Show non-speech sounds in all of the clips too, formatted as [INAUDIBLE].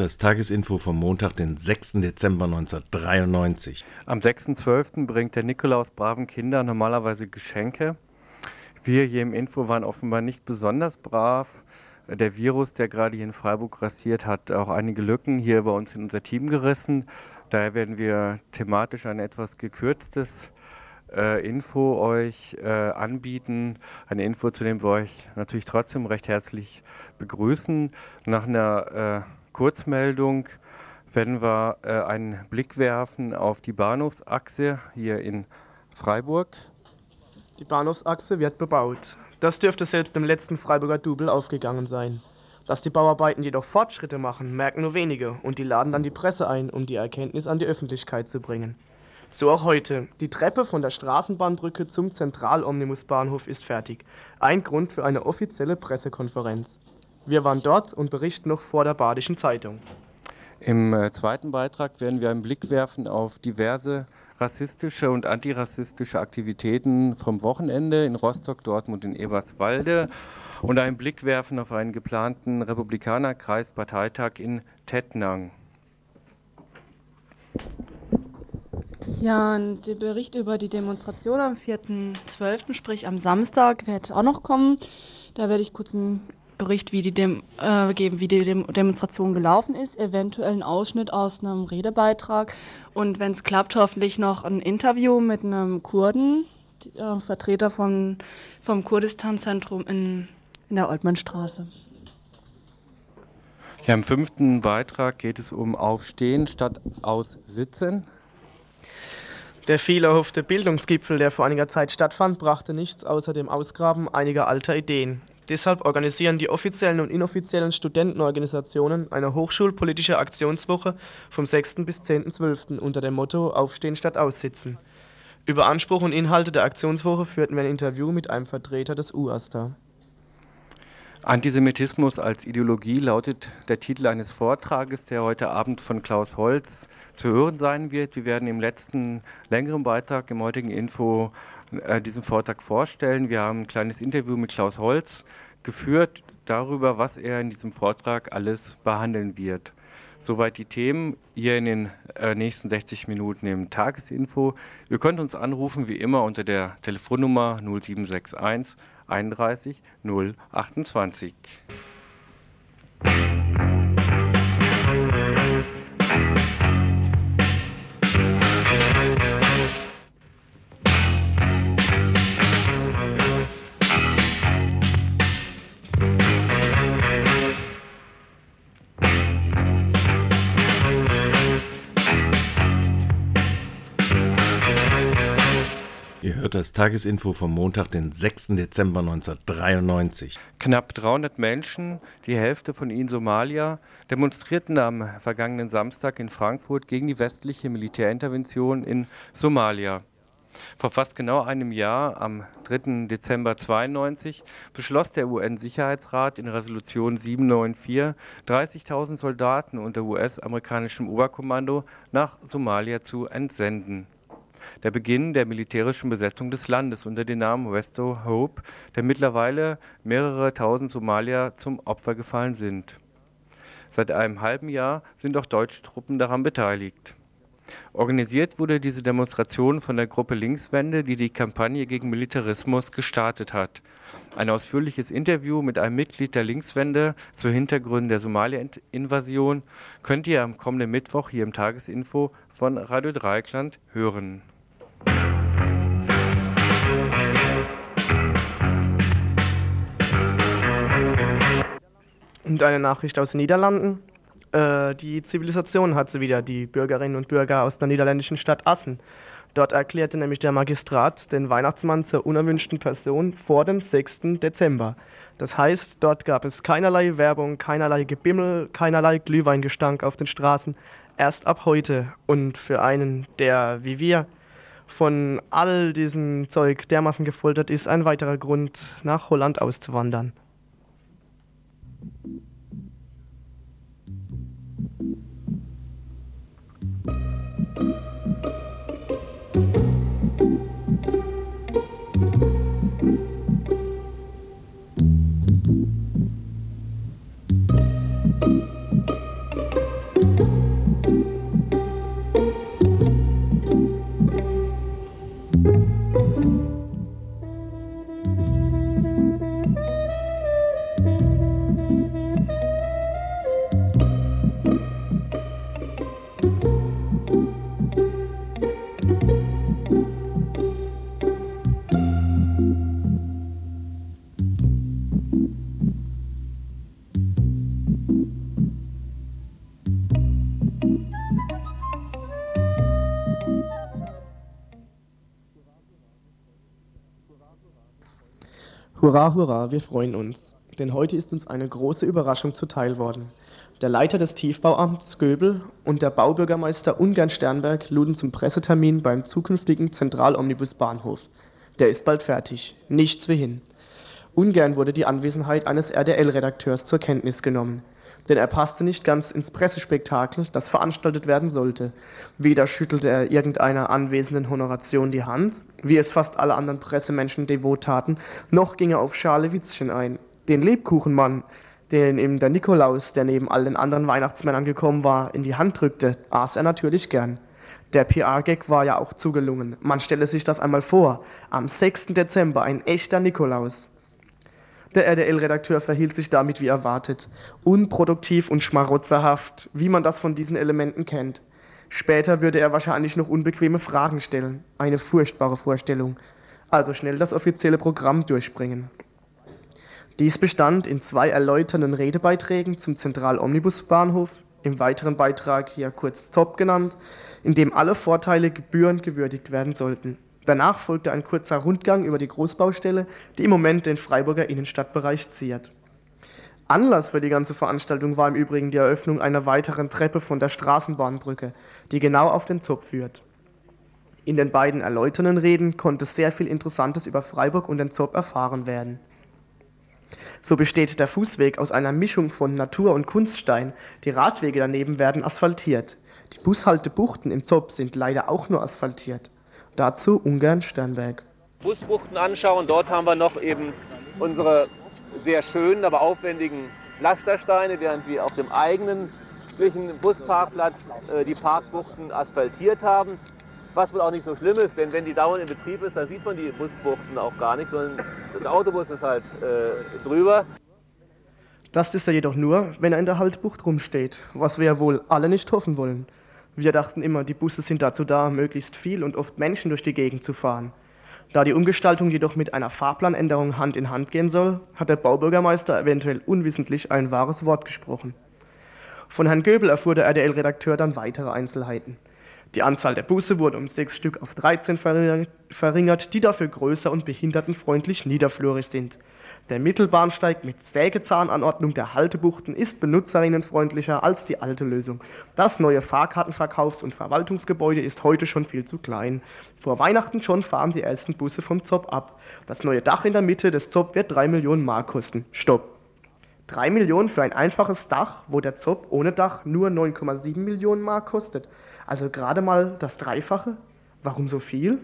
Das Tagesinfo vom Montag, den 6. Dezember 1993. Am 6.12. bringt der Nikolaus braven Kindern normalerweise Geschenke. Wir hier im Info waren offenbar nicht besonders brav. Der Virus, der gerade hier in Freiburg grassiert, hat auch einige Lücken hier bei uns in unser Team gerissen. Daher werden wir thematisch ein etwas gekürztes äh, Info euch äh, anbieten. Eine Info, zu dem wir euch natürlich trotzdem recht herzlich begrüßen. Nach einer äh, Kurzmeldung werden wir äh, einen Blick werfen auf die Bahnhofsachse hier in Freiburg. Die Bahnhofsachse wird bebaut. Das dürfte selbst dem letzten Freiburger Double aufgegangen sein. Dass die Bauarbeiten jedoch Fortschritte machen, merken nur wenige und die laden dann die Presse ein, um die Erkenntnis an die Öffentlichkeit zu bringen. So auch heute. Die Treppe von der Straßenbahnbrücke zum Zentralomnibusbahnhof ist fertig. Ein Grund für eine offizielle Pressekonferenz. Wir waren dort und berichten noch vor der Badischen Zeitung. Im äh, zweiten Beitrag werden wir einen Blick werfen auf diverse rassistische und antirassistische Aktivitäten vom Wochenende in Rostock, Dortmund und Eberswalde und einen Blick werfen auf einen geplanten Republikanerkreisparteitag in Tettnang. Ja, und der Bericht über die Demonstration am 4.12., sprich am Samstag, wird auch noch kommen. Da werde ich kurz einen Bericht wie die Dem äh, geben, wie die Dem Demonstration gelaufen ist, eventuell einen Ausschnitt aus einem Redebeitrag und wenn es klappt, hoffentlich noch ein Interview mit einem Kurden, äh, Vertreter von, vom Kurdistan-Zentrum in, in der Oltmannstraße. Ja, Im fünften Beitrag geht es um Aufstehen statt Aussitzen. Der viel erhoffte Bildungsgipfel, der vor einiger Zeit stattfand, brachte nichts außer dem Ausgraben einiger alter Ideen. Deshalb organisieren die offiziellen und inoffiziellen Studentenorganisationen eine hochschulpolitische Aktionswoche vom 6. bis 10.12. unter dem Motto Aufstehen statt Aussitzen. Über Anspruch und Inhalte der Aktionswoche führten wir ein Interview mit einem Vertreter des UASTA. Antisemitismus als Ideologie lautet der Titel eines Vortrages, der heute Abend von Klaus Holz zu hören sein wird. Wir werden im letzten längeren Beitrag im heutigen Info äh, diesen Vortrag vorstellen. Wir haben ein kleines Interview mit Klaus Holz geführt darüber, was er in diesem Vortrag alles behandeln wird. Soweit die Themen hier in den äh, nächsten 60 Minuten im Tagesinfo. Ihr könnt uns anrufen wie immer unter der Telefonnummer 0761 31 028. Ihr hört das Tagesinfo vom Montag, den 6. Dezember 1993. Knapp 300 Menschen, die Hälfte von ihnen Somalier, demonstrierten am vergangenen Samstag in Frankfurt gegen die westliche Militärintervention in Somalia. Vor fast genau einem Jahr, am 3. Dezember 92, beschloss der UN-Sicherheitsrat in Resolution 794, 30.000 Soldaten unter US-amerikanischem Oberkommando nach Somalia zu entsenden. Der Beginn der militärischen Besetzung des Landes unter dem Namen Resto Hope, der mittlerweile mehrere tausend Somalier zum Opfer gefallen sind. Seit einem halben Jahr sind auch deutsche Truppen daran beteiligt. Organisiert wurde diese Demonstration von der Gruppe Linkswende, die die Kampagne gegen Militarismus gestartet hat. Ein ausführliches Interview mit einem Mitglied der Linkswende zu Hintergründen der Somalia-Invasion könnt ihr am kommenden Mittwoch hier im Tagesinfo von Radio Dreieckland hören. Und eine Nachricht aus den Niederlanden. Äh, die Zivilisation hat sie wieder, die Bürgerinnen und Bürger aus der niederländischen Stadt Assen. Dort erklärte nämlich der Magistrat den Weihnachtsmann zur unerwünschten Person vor dem 6. Dezember. Das heißt, dort gab es keinerlei Werbung, keinerlei Gebimmel, keinerlei Glühweingestank auf den Straßen. Erst ab heute und für einen, der wie wir von all diesem Zeug dermaßen gefoltert ist, ein weiterer Grund, nach Holland auszuwandern. Hurra, hurra, wir freuen uns. Denn heute ist uns eine große Überraschung zuteil worden. Der Leiter des Tiefbauamts Göbel und der Baubürgermeister Ungern Sternberg luden zum Pressetermin beim zukünftigen Zentralomnibusbahnhof. Der ist bald fertig. Nichts wie hin. Ungern wurde die Anwesenheit eines RDL-Redakteurs zur Kenntnis genommen denn er passte nicht ganz ins Pressespektakel, das veranstaltet werden sollte. Weder schüttelte er irgendeiner anwesenden Honoration die Hand, wie es fast alle anderen Pressemenschen devot taten, noch ging er auf Schale Witzchen ein. Den Lebkuchenmann, den ihm der Nikolaus, der neben all den anderen Weihnachtsmännern gekommen war, in die Hand drückte, aß er natürlich gern. Der PR-Gag war ja auch zugelungen. Man stelle sich das einmal vor. Am 6. Dezember ein echter Nikolaus. Der RDL-Redakteur verhielt sich damit wie erwartet, unproduktiv und schmarotzerhaft, wie man das von diesen Elementen kennt. Später würde er wahrscheinlich noch unbequeme Fragen stellen. Eine furchtbare Vorstellung. Also schnell das offizielle Programm durchbringen. Dies bestand in zwei erläuternden Redebeiträgen zum Zentralomnibusbahnhof, im weiteren Beitrag hier kurz ZOP genannt, in dem alle Vorteile gebührend gewürdigt werden sollten. Danach folgte ein kurzer Rundgang über die Großbaustelle, die im Moment den Freiburger Innenstadtbereich ziert. Anlass für die ganze Veranstaltung war im Übrigen die Eröffnung einer weiteren Treppe von der Straßenbahnbrücke, die genau auf den Zopf führt. In den beiden erläuternden Reden konnte sehr viel Interessantes über Freiburg und den Zopp erfahren werden. So besteht der Fußweg aus einer Mischung von Natur- und Kunststein, die Radwege daneben werden asphaltiert. Die Bushaltebuchten im Zopp sind leider auch nur asphaltiert. Dazu Ungarn Sternberg. Busbuchten anschauen, dort haben wir noch eben unsere sehr schönen, aber aufwendigen Pflastersteine, während wir auf dem eigenen Busparkplatz äh, die Parkbuchten asphaltiert haben. Was wohl auch nicht so schlimm ist, denn wenn die dauernd in Betrieb ist, dann sieht man die Busbuchten auch gar nicht, sondern der Autobus ist halt äh, drüber. Das ist er jedoch nur, wenn er in der Haltbucht rumsteht, was wir ja wohl alle nicht hoffen wollen. Wir dachten immer, die Busse sind dazu da, möglichst viel und oft Menschen durch die Gegend zu fahren. Da die Umgestaltung jedoch mit einer Fahrplanänderung Hand in Hand gehen soll, hat der Baubürgermeister eventuell unwissentlich ein wahres Wort gesprochen. Von Herrn Göbel erfuhr der RDL-Redakteur dann weitere Einzelheiten. Die Anzahl der Busse wurde um sechs Stück auf 13 verringert, die dafür größer und behindertenfreundlich niederflürig sind. Der Mittelbahnsteig mit Sägezahnanordnung der Haltebuchten ist benutzerinnenfreundlicher als die alte Lösung. Das neue Fahrkartenverkaufs- und Verwaltungsgebäude ist heute schon viel zu klein. Vor Weihnachten schon fahren die ersten Busse vom Zopp ab. Das neue Dach in der Mitte des Zopp wird 3 Millionen Mark kosten. Stopp. 3 Millionen für ein einfaches Dach, wo der Zopp ohne Dach nur 9,7 Millionen Mark kostet. Also gerade mal das Dreifache? Warum so viel?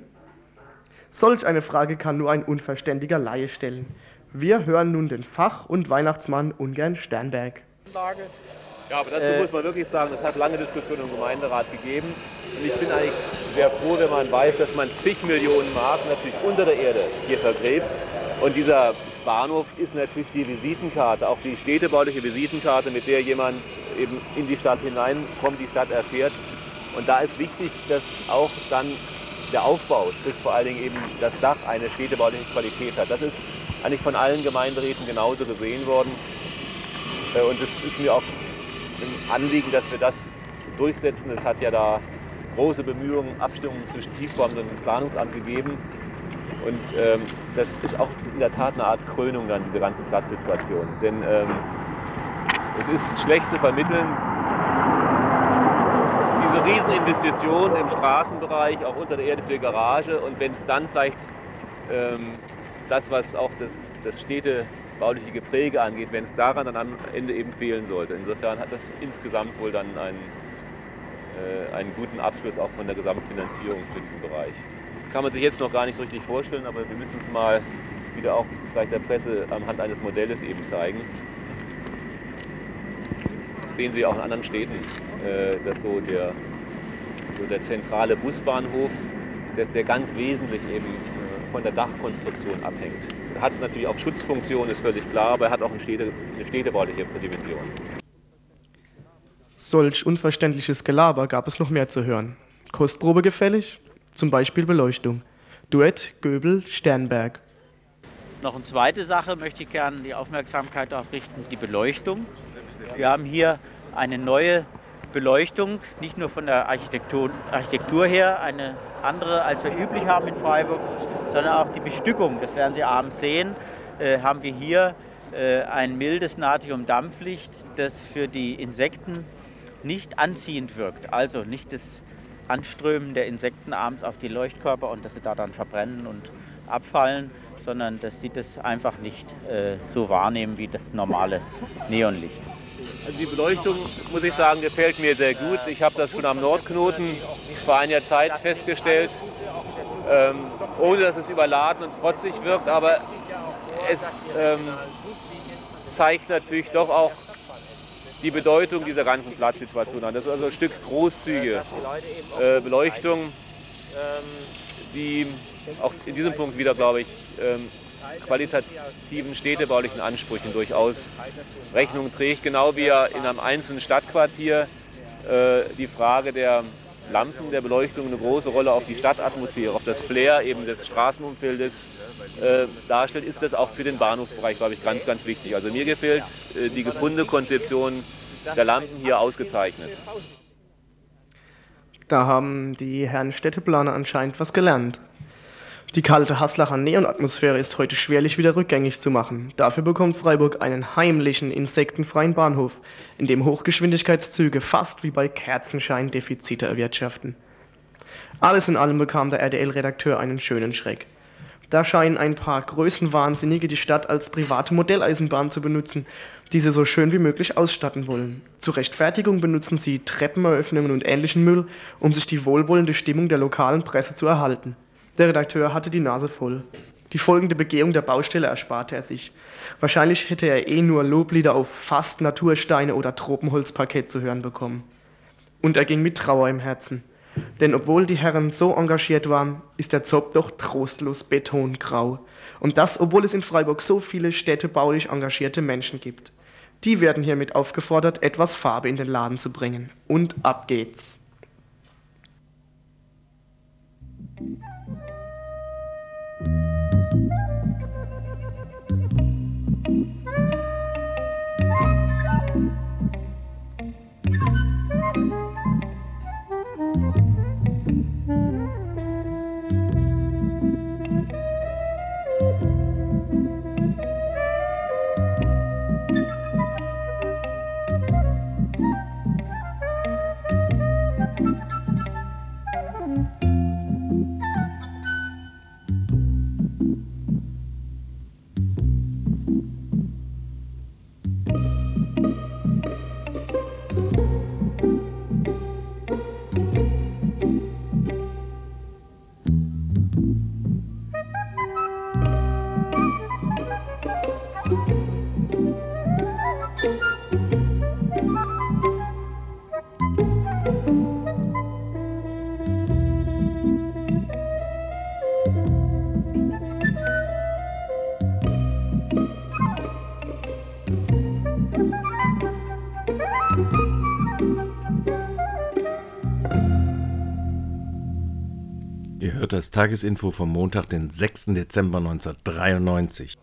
Solch eine Frage kann nur ein unverständiger Laie stellen. Wir hören nun den Fach- und Weihnachtsmann Ungern Sternberg. Ja, aber dazu äh, muss man wirklich sagen, es hat lange Diskussionen im Gemeinderat gegeben. Und ich bin eigentlich sehr froh, wenn man weiß, dass man zig Millionen Mark natürlich unter der Erde hier vergräbt. Und dieser Bahnhof ist natürlich die Visitenkarte, auch die städtebauliche Visitenkarte, mit der jemand eben in die Stadt hineinkommt, die Stadt erfährt. Und da ist wichtig, dass auch dann der Aufbau, sprich vor allen Dingen eben das Dach, eine städtebauliche Qualität hat. Das ist eigentlich von allen Gemeinderäten genauso gesehen worden. Äh, und es ist mir auch ein Anliegen, dass wir das durchsetzen. Es hat ja da große Bemühungen, Abstimmungen zwischen Tiefbauamt und Planungsamt gegeben. Und ähm, das ist auch in der Tat eine Art Krönung dann, diese ganze Platzsituation. Denn ähm, es ist schlecht zu vermitteln, diese Rieseninvestition im Straßenbereich, auch unter der Erde für Garage. Und wenn es dann vielleicht ähm, das, was auch das, das städtebauliche Gepräge angeht, wenn es daran dann am Ende eben fehlen sollte. Insofern hat das insgesamt wohl dann einen, äh, einen guten Abschluss auch von der Gesamtfinanzierung für diesen Bereich. Das kann man sich jetzt noch gar nicht so richtig vorstellen, aber wir müssen es mal wieder auch vielleicht der Presse anhand eines Modells eben zeigen. Das sehen Sie auch in anderen Städten, äh, dass so der, so der zentrale Busbahnhof, der ganz wesentlich eben von der Dachkonstruktion abhängt. Er hat natürlich auch Schutzfunktionen, ist völlig klar, aber er hat auch eine, Städte, eine städtebauliche Dimension. Solch unverständliches Gelaber gab es noch mehr zu hören. Kostprobe gefällig? Zum Beispiel Beleuchtung. Duett Göbel Sternberg. Noch eine zweite Sache möchte ich gerne die Aufmerksamkeit darauf richten, die Beleuchtung. Wir haben hier eine neue Beleuchtung, nicht nur von der Architektur, Architektur her, eine andere, als wir üblich haben in Freiburg, sondern auch die Bestückung, das werden Sie abends sehen, äh, haben wir hier äh, ein mildes Natriumdampflicht, das für die Insekten nicht anziehend wirkt, also nicht das Anströmen der Insekten abends auf die Leuchtkörper und dass sie da dann verbrennen und abfallen, sondern dass sie das einfach nicht äh, so wahrnehmen wie das normale Neonlicht. Also die Beleuchtung, muss ich sagen, gefällt mir sehr gut. Ich habe das schon am Nordknoten vor einiger Zeit festgestellt, ähm, ohne dass es überladen und protzig wirkt, aber es ähm, zeigt natürlich doch auch die Bedeutung dieser ganzen Platzsituation an. Das ist also ein Stück großzügige äh, Beleuchtung, die auch in diesem Punkt wieder, glaube ich, ähm, qualitativen städtebaulichen Ansprüchen durchaus Rechnung trägt, genau wie er in einem einzelnen Stadtquartier äh, die Frage der Lampen, der Beleuchtung eine große Rolle auf die Stadtatmosphäre, auf das Flair eben des Straßenumfeldes äh, darstellt, ist das auch für den Bahnhofsbereich, glaube ich, ganz, ganz wichtig. Also mir gefällt äh, die gefundene Konzeption der Lampen hier ausgezeichnet. Da haben die Herren Städteplaner anscheinend was gelernt. Die kalte Haslacher Neonatmosphäre ist heute schwerlich wieder rückgängig zu machen. Dafür bekommt Freiburg einen heimlichen, insektenfreien Bahnhof, in dem Hochgeschwindigkeitszüge fast wie bei Kerzenschein Defizite erwirtschaften. Alles in allem bekam der RDL-Redakteur einen schönen Schreck. Da scheinen ein paar Größenwahnsinnige die Stadt als private Modelleisenbahn zu benutzen, die sie so schön wie möglich ausstatten wollen. Zur Rechtfertigung benutzen sie Treppeneröffnungen und ähnlichen Müll, um sich die wohlwollende Stimmung der lokalen Presse zu erhalten. Der Redakteur hatte die Nase voll. Die folgende Begehung der Baustelle ersparte er sich. Wahrscheinlich hätte er eh nur Loblieder auf fast Natursteine oder Tropenholzparkett zu hören bekommen. Und er ging mit Trauer im Herzen. Denn obwohl die Herren so engagiert waren, ist der Zopp doch trostlos betongrau. Und das, obwohl es in Freiburg so viele städtebaulich engagierte Menschen gibt. Die werden hiermit aufgefordert, etwas Farbe in den Laden zu bringen. Und ab geht's. Ihr hört das Tagesinfo vom Montag, den 6. Dezember 1993.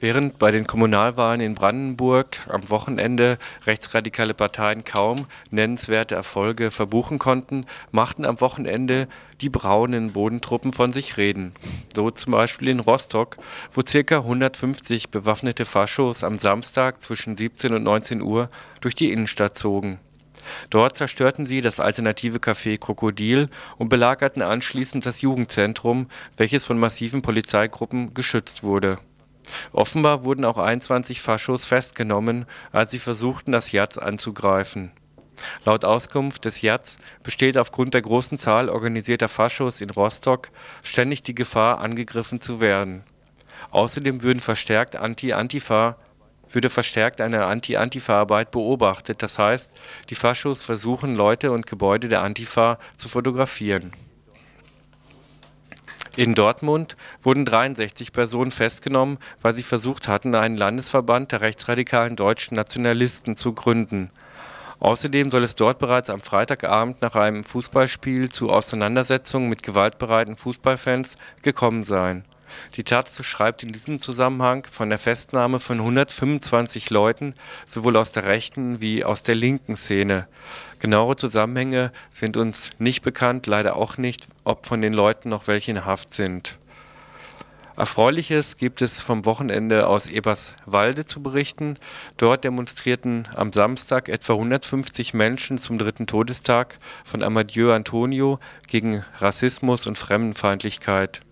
Während bei den Kommunalwahlen in Brandenburg am Wochenende rechtsradikale Parteien kaum nennenswerte Erfolge verbuchen konnten, machten am Wochenende die braunen Bodentruppen von sich reden. So zum Beispiel in Rostock, wo ca. 150 bewaffnete Faschos am Samstag zwischen 17 und 19 Uhr durch die Innenstadt zogen. Dort zerstörten sie das alternative Café Krokodil und belagerten anschließend das Jugendzentrum, welches von massiven Polizeigruppen geschützt wurde. Offenbar wurden auch 21 Faschos festgenommen, als sie versuchten, das Jaz anzugreifen. Laut Auskunft des Jaz besteht aufgrund der großen Zahl organisierter Faschos in Rostock ständig die Gefahr, angegriffen zu werden. Außerdem würden verstärkt Anti-Antifa würde verstärkt eine Anti-Antifa-Arbeit beobachtet, das heißt, die Faschos versuchen Leute und Gebäude der Antifa zu fotografieren. In Dortmund wurden 63 Personen festgenommen, weil sie versucht hatten, einen Landesverband der rechtsradikalen deutschen Nationalisten zu gründen. Außerdem soll es dort bereits am Freitagabend nach einem Fußballspiel zu Auseinandersetzungen mit gewaltbereiten Fußballfans gekommen sein die Taz schreibt in diesem Zusammenhang von der Festnahme von 125 Leuten, sowohl aus der rechten wie aus der linken Szene. Genauere Zusammenhänge sind uns nicht bekannt, leider auch nicht, ob von den Leuten noch welche in Haft sind. Erfreuliches gibt es vom Wochenende aus Eberswalde zu berichten. Dort demonstrierten am Samstag etwa 150 Menschen zum dritten Todestag von Amadeu Antonio gegen Rassismus und Fremdenfeindlichkeit.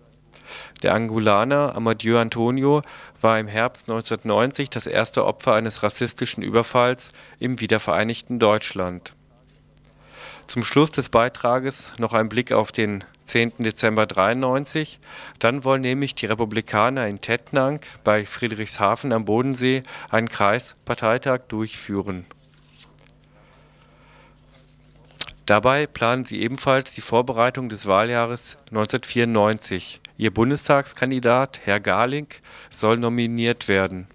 Der Angolaner Amadeu Antonio war im Herbst 1990 das erste Opfer eines rassistischen Überfalls im wiedervereinigten Deutschland. Zum Schluss des Beitrages noch ein Blick auf den 10. Dezember 93. Dann wollen nämlich die Republikaner in Tettnang bei Friedrichshafen am Bodensee einen Kreisparteitag durchführen. Dabei planen sie ebenfalls die Vorbereitung des Wahljahres 1994. Ihr Bundestagskandidat, Herr Garling, soll nominiert werden.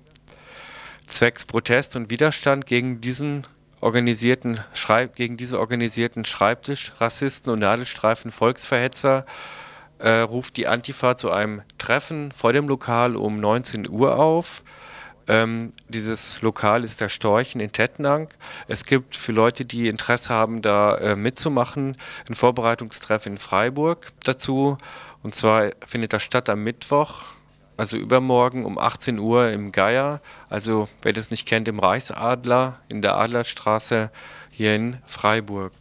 Zwecks Protest und Widerstand gegen diesen organisierten Schreib gegen diese organisierten Schreibtischrassisten und Nadelstreifen Volksverhetzer äh, ruft die Antifa zu einem Treffen vor dem Lokal um 19 Uhr auf. Ähm, dieses Lokal ist der Storchen in Tettnang. Es gibt für Leute, die Interesse haben, da äh, mitzumachen, ein Vorbereitungstreff in Freiburg dazu. Und zwar findet das statt am Mittwoch, also übermorgen um 18 Uhr im Geier. Also wer das nicht kennt, im Reichsadler in der Adlerstraße hier in Freiburg.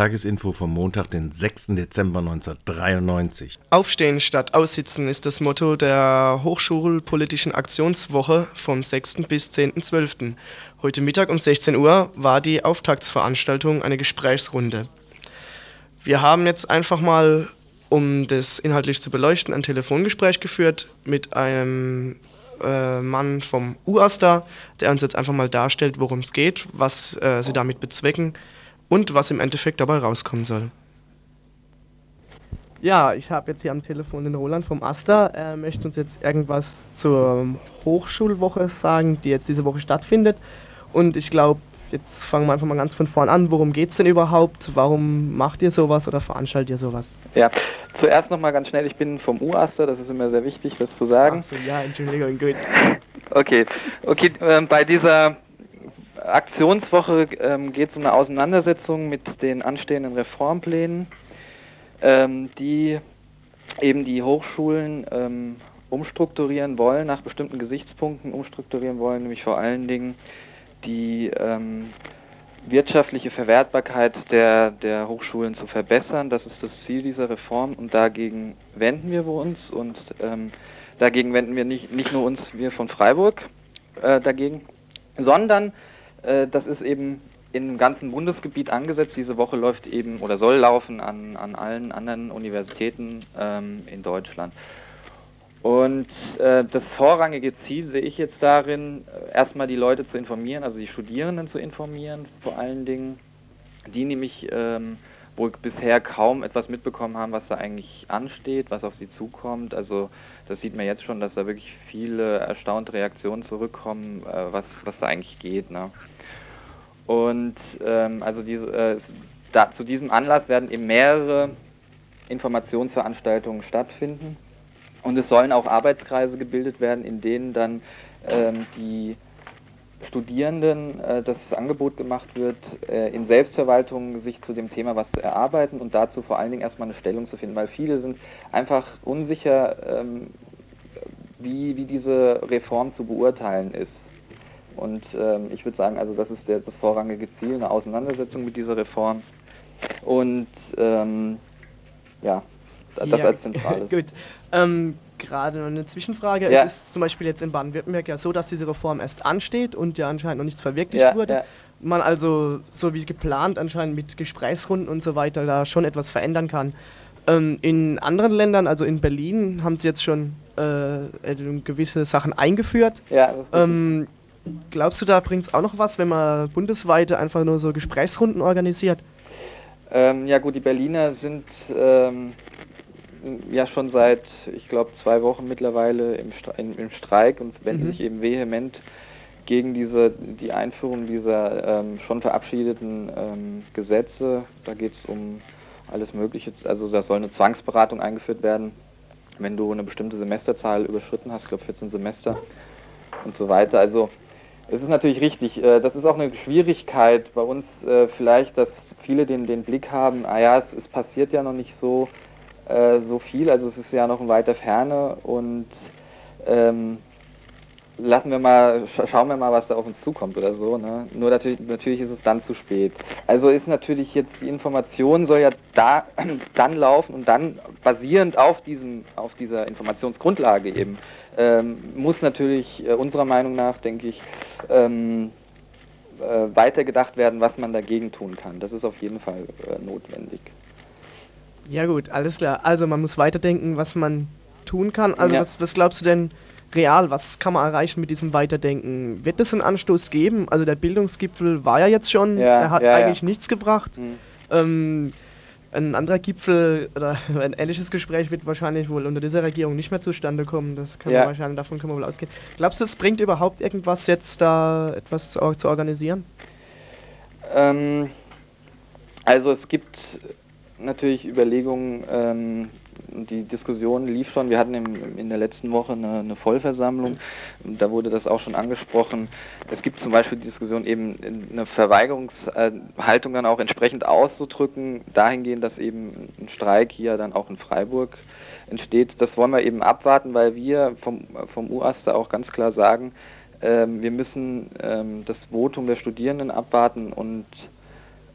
Tagesinfo vom Montag, den 6. Dezember 1993. Aufstehen statt Aussitzen ist das Motto der Hochschulpolitischen Aktionswoche vom 6. bis 10.12. Heute Mittag um 16 Uhr war die Auftaktsveranstaltung eine Gesprächsrunde. Wir haben jetzt einfach mal, um das inhaltlich zu beleuchten, ein Telefongespräch geführt mit einem äh, Mann vom UASTA, der uns jetzt einfach mal darstellt, worum es geht, was äh, sie damit bezwecken und was im Endeffekt dabei rauskommen soll. Ja, ich habe jetzt hier am Telefon den Roland vom ASTA. Er möchte uns jetzt irgendwas zur Hochschulwoche sagen, die jetzt diese Woche stattfindet. Und ich glaube, jetzt fangen wir einfach mal ganz von vorn an. Worum geht es denn überhaupt? Warum macht ihr sowas oder veranstaltet ihr sowas? Ja, zuerst nochmal ganz schnell, ich bin vom UASTA, das ist immer sehr wichtig, das zu sagen. Ach so, ja, Entschuldigung, gut. Okay, okay äh, bei dieser Aktionswoche ähm, geht es um eine Auseinandersetzung mit den anstehenden Reformplänen ähm, die eben die Hochschulen ähm, umstrukturieren wollen, nach bestimmten Gesichtspunkten umstrukturieren wollen, nämlich vor allen Dingen die ähm, wirtschaftliche Verwertbarkeit der, der Hochschulen zu verbessern. Das ist das Ziel dieser Reform und dagegen wenden wir uns und ähm, dagegen wenden wir nicht, nicht nur uns, wir von Freiburg äh, dagegen, sondern das ist eben im ganzen Bundesgebiet angesetzt. Diese Woche läuft eben oder soll laufen an, an allen anderen Universitäten ähm, in Deutschland. Und äh, das vorrangige Ziel sehe ich jetzt darin, äh, erstmal die Leute zu informieren, also die Studierenden zu informieren, vor allen Dingen, die nämlich ähm, wohl bisher kaum etwas mitbekommen haben, was da eigentlich ansteht, was auf sie zukommt. Also das sieht man jetzt schon, dass da wirklich viele erstaunte Reaktionen zurückkommen, äh, was, was da eigentlich geht. Ne? Und ähm, also diese, äh, da, zu diesem Anlass werden eben mehrere Informationsveranstaltungen stattfinden. Und es sollen auch Arbeitskreise gebildet werden, in denen dann ähm, die Studierenden äh, das Angebot gemacht wird, äh, in Selbstverwaltung sich zu dem Thema was zu erarbeiten und dazu vor allen Dingen erstmal eine Stellung zu finden, weil viele sind einfach unsicher, ähm, wie, wie diese Reform zu beurteilen ist. Und ähm, ich würde sagen, also das ist der, das vorrangige Ziel, eine Auseinandersetzung mit dieser Reform. Und ähm, ja, das ja, als zentrales. [LAUGHS] Gut. Ähm, Gerade noch eine Zwischenfrage. Ja. Es ist zum Beispiel jetzt in Baden-Württemberg ja so, dass diese Reform erst ansteht und ja anscheinend noch nichts verwirklicht ja, wurde. Ja. Man also, so wie geplant, anscheinend mit Gesprächsrunden und so weiter, da schon etwas verändern kann. Ähm, in anderen Ländern, also in Berlin, haben sie jetzt schon äh, gewisse Sachen eingeführt. Ja, ähm, Glaubst du, da bringt es auch noch was, wenn man bundesweit einfach nur so Gesprächsrunden organisiert? Ähm, ja gut, die Berliner sind ähm, ja schon seit, ich glaube, zwei Wochen mittlerweile im, im, im Streik und wenden mhm. sich eben vehement gegen diese die Einführung dieser ähm, schon verabschiedeten ähm, Gesetze. Da geht es um alles Mögliche. Also da soll eine Zwangsberatung eingeführt werden, wenn du eine bestimmte Semesterzahl überschritten hast, ich glaube 14 Semester und so weiter. Also es ist natürlich richtig. Äh, das ist auch eine Schwierigkeit bei uns äh, vielleicht, dass viele den, den Blick haben, ah ja, es, es passiert ja noch nicht so, äh, so viel, also es ist ja noch in weiter Ferne und ähm, lassen wir mal, schauen wir mal, was da auf uns zukommt oder so. Ne? Nur natürlich, natürlich ist es dann zu spät. Also ist natürlich jetzt die Information soll ja da [CLEARS THROAT] dann laufen und dann basierend auf diesem, auf dieser Informationsgrundlage eben ähm, muss natürlich äh, unserer Meinung nach, denke ich, ähm, äh, weitergedacht werden, was man dagegen tun kann. Das ist auf jeden Fall äh, notwendig. Ja gut, alles klar. Also man muss weiterdenken, was man tun kann. Also ja. was, was glaubst du denn real, was kann man erreichen mit diesem Weiterdenken? Wird es einen Anstoß geben? Also der Bildungsgipfel war ja jetzt schon, ja, er hat ja, eigentlich nichts gebracht. Mhm. Ähm, ein anderer Gipfel oder [LAUGHS] ein ähnliches Gespräch wird wahrscheinlich wohl unter dieser Regierung nicht mehr zustande kommen. Das kann ja. man wahrscheinlich, davon können wir wohl ausgehen. Glaubst du, es bringt überhaupt irgendwas jetzt da etwas zu, zu organisieren? Ähm, also es gibt natürlich Überlegungen, ähm, die Diskussion lief schon. Wir hatten im, in der letzten Woche eine, eine Vollversammlung. Da wurde das auch schon angesprochen. Es gibt zum Beispiel die Diskussion eben eine Verweigerungshaltung dann auch entsprechend auszudrücken, dahingehend, dass eben ein Streik hier dann auch in Freiburg entsteht. Das wollen wir eben abwarten, weil wir vom, vom UASTA auch ganz klar sagen, ähm, wir müssen ähm, das Votum der Studierenden abwarten und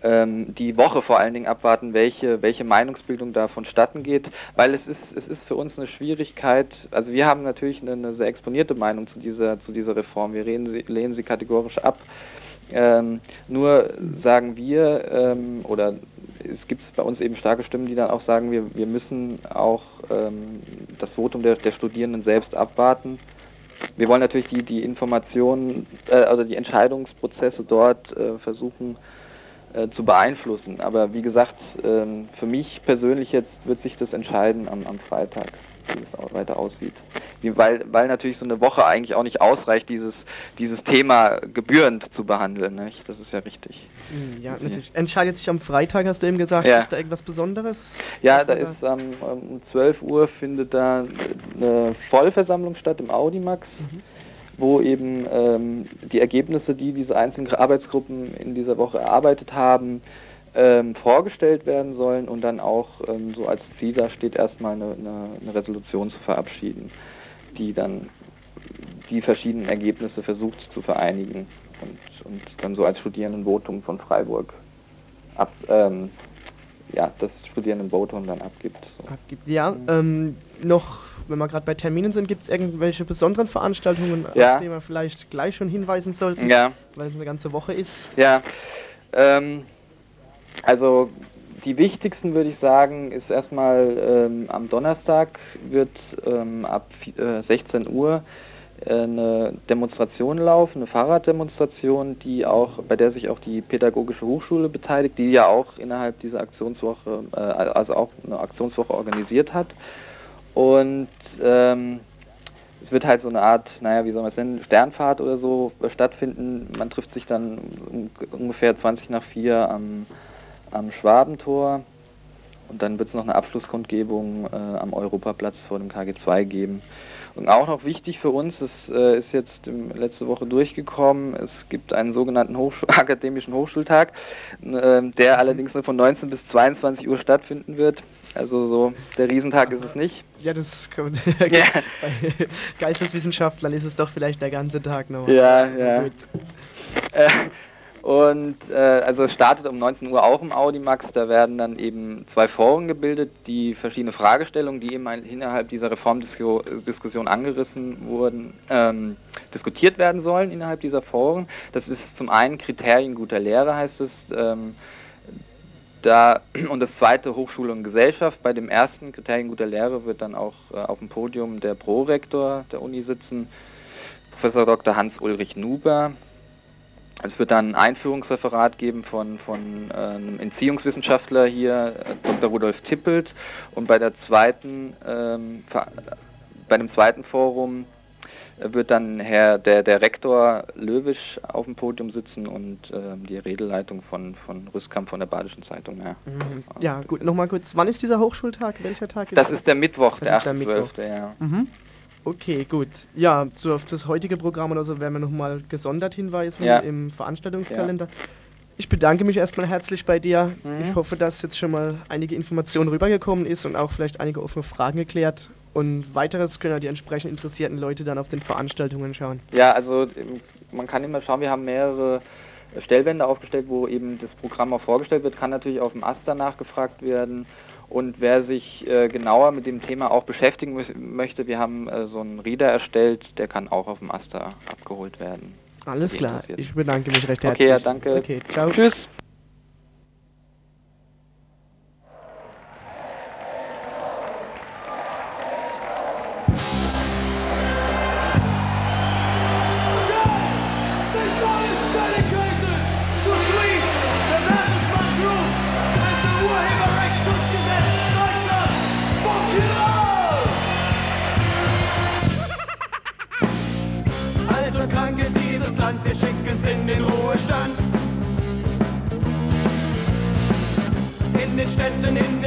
die Woche vor allen Dingen abwarten, welche, welche Meinungsbildung da vonstatten geht, weil es ist, es ist für uns eine Schwierigkeit, also wir haben natürlich eine, eine sehr exponierte Meinung zu dieser, zu dieser Reform, wir sie, lehnen sie kategorisch ab. Ähm, nur sagen wir, ähm, oder es gibt bei uns eben starke Stimmen, die dann auch sagen, wir, wir müssen auch ähm, das Votum der, der Studierenden selbst abwarten. Wir wollen natürlich die, die Informationen, äh, also die Entscheidungsprozesse dort äh, versuchen äh, zu beeinflussen. Aber wie gesagt, ähm, für mich persönlich jetzt wird sich das entscheiden am, am Freitag, wie es weiter aussieht. Wie, weil, weil natürlich so eine Woche eigentlich auch nicht ausreicht, dieses, dieses Thema gebührend zu behandeln. Nicht? Das ist ja richtig. Hm, ja, natürlich. Entscheidet sich am Freitag, hast du eben gesagt. Ja. Ist da irgendwas Besonderes? Ja, da ist ähm, um 12 Uhr findet da eine Vollversammlung statt im Audimax, wo eben ähm, die Ergebnisse, die diese einzelnen Arbeitsgruppen in dieser Woche erarbeitet haben, ähm, vorgestellt werden sollen und dann auch ähm, so als Ziel da steht, erstmal eine, eine, eine Resolution zu verabschieden, die dann die verschiedenen Ergebnisse versucht zu vereinigen und, und dann so als Studierendenvotum von Freiburg ab, ähm, ja, das Studierendenvotum dann abgibt. So. abgibt. Ja, ähm, noch, wenn wir gerade bei Terminen sind, gibt es irgendwelche besonderen Veranstaltungen, Ja. auf die wir vielleicht gleich schon hinweisen sollten, Ja. weil es eine ganze Woche ist? Ja, ähm, also die wichtigsten würde ich sagen, ist erstmal ähm, am Donnerstag wird ähm, ab äh, 16 Uhr eine Demonstration laufen, eine Fahrraddemonstration, die auch, bei der sich auch die Pädagogische Hochschule beteiligt, die ja auch innerhalb dieser Aktionswoche, äh, also auch eine Aktionswoche organisiert hat. Und ähm, es wird halt so eine Art, naja, wie soll man es nennen, Sternfahrt oder so äh, stattfinden. Man trifft sich dann ungefähr 20 nach 4 am, am Schwabentor und dann wird es noch eine Abschlusskundgebung äh, am Europaplatz vor dem KG2 geben. Und auch noch wichtig für uns, das äh, ist jetzt im, letzte Woche durchgekommen, es gibt einen sogenannten Hochschul [LAUGHS] akademischen Hochschultag, äh, der allerdings nur von 19 bis 22 Uhr stattfinden wird. Also so, der Riesentag ist es nicht. Ja, das kommt. [LAUGHS] Ja. Bei Geisteswissenschaftlern ist es doch vielleicht der ganze Tag noch. Ja, ja. Gut. Äh, und äh, also es startet um 19 Uhr auch im Audimax. Da werden dann eben zwei Foren gebildet, die verschiedene Fragestellungen, die eben innerhalb dieser Reformdiskussion angerissen wurden, ähm, diskutiert werden sollen innerhalb dieser Foren. Das ist zum einen Kriterien guter Lehre, heißt es. Ähm, da, und das zweite Hochschule und Gesellschaft. Bei dem ersten Kriterien guter Lehre wird dann auch äh, auf dem Podium der Prorektor der Uni sitzen, Professor Dr. Hans-Ulrich Nuber. Es wird dann ein Einführungsreferat geben von, von einem Entziehungswissenschaftler hier, äh, Dr. Rudolf Tippelt. Und bei der zweiten, ähm, bei dem zweiten Forum äh, wird dann Herr der, der Rektor Löwisch auf dem Podium sitzen und ähm, die Redeleitung von, von Rüstkamp von der Badischen Zeitung. Ja, Mhm. Ja, gut, nochmal kurz. Wann ist dieser Hochschultag? Welcher Tag ist Das ist der Mittwoch, Das der ist der 8.12. Mittwoch. Ja. Mhm. Okay, gut. Ja, zu, auf das heutige Programm oder so werden wir nochmal gesondert hinweisen Ja. im Veranstaltungskalender. Ich bedanke mich erstmal herzlich bei dir. Mhm. Ich hoffe, dass jetzt schon mal einige Informationen rübergekommen ist und auch vielleicht einige offene Fragen geklärt. Und weiteres können ja die entsprechend interessierten Leute dann auf den Veranstaltungen schauen. Ja, also ähm, man kann immer schauen, wir haben mehrere Stellwände aufgestellt, wo eben das Programm auch vorgestellt wird, kann natürlich auf dem Aster nachgefragt werden. Und wer sich äh, genauer mit dem Thema auch beschäftigen mö- möchte, wir haben äh, so einen Reader erstellt, der kann auch auf dem Aster abgeholt werden. Alles klar. Ich bedanke mich recht Okay, herzlich. ja, danke. Okay, ciao. Tschüss.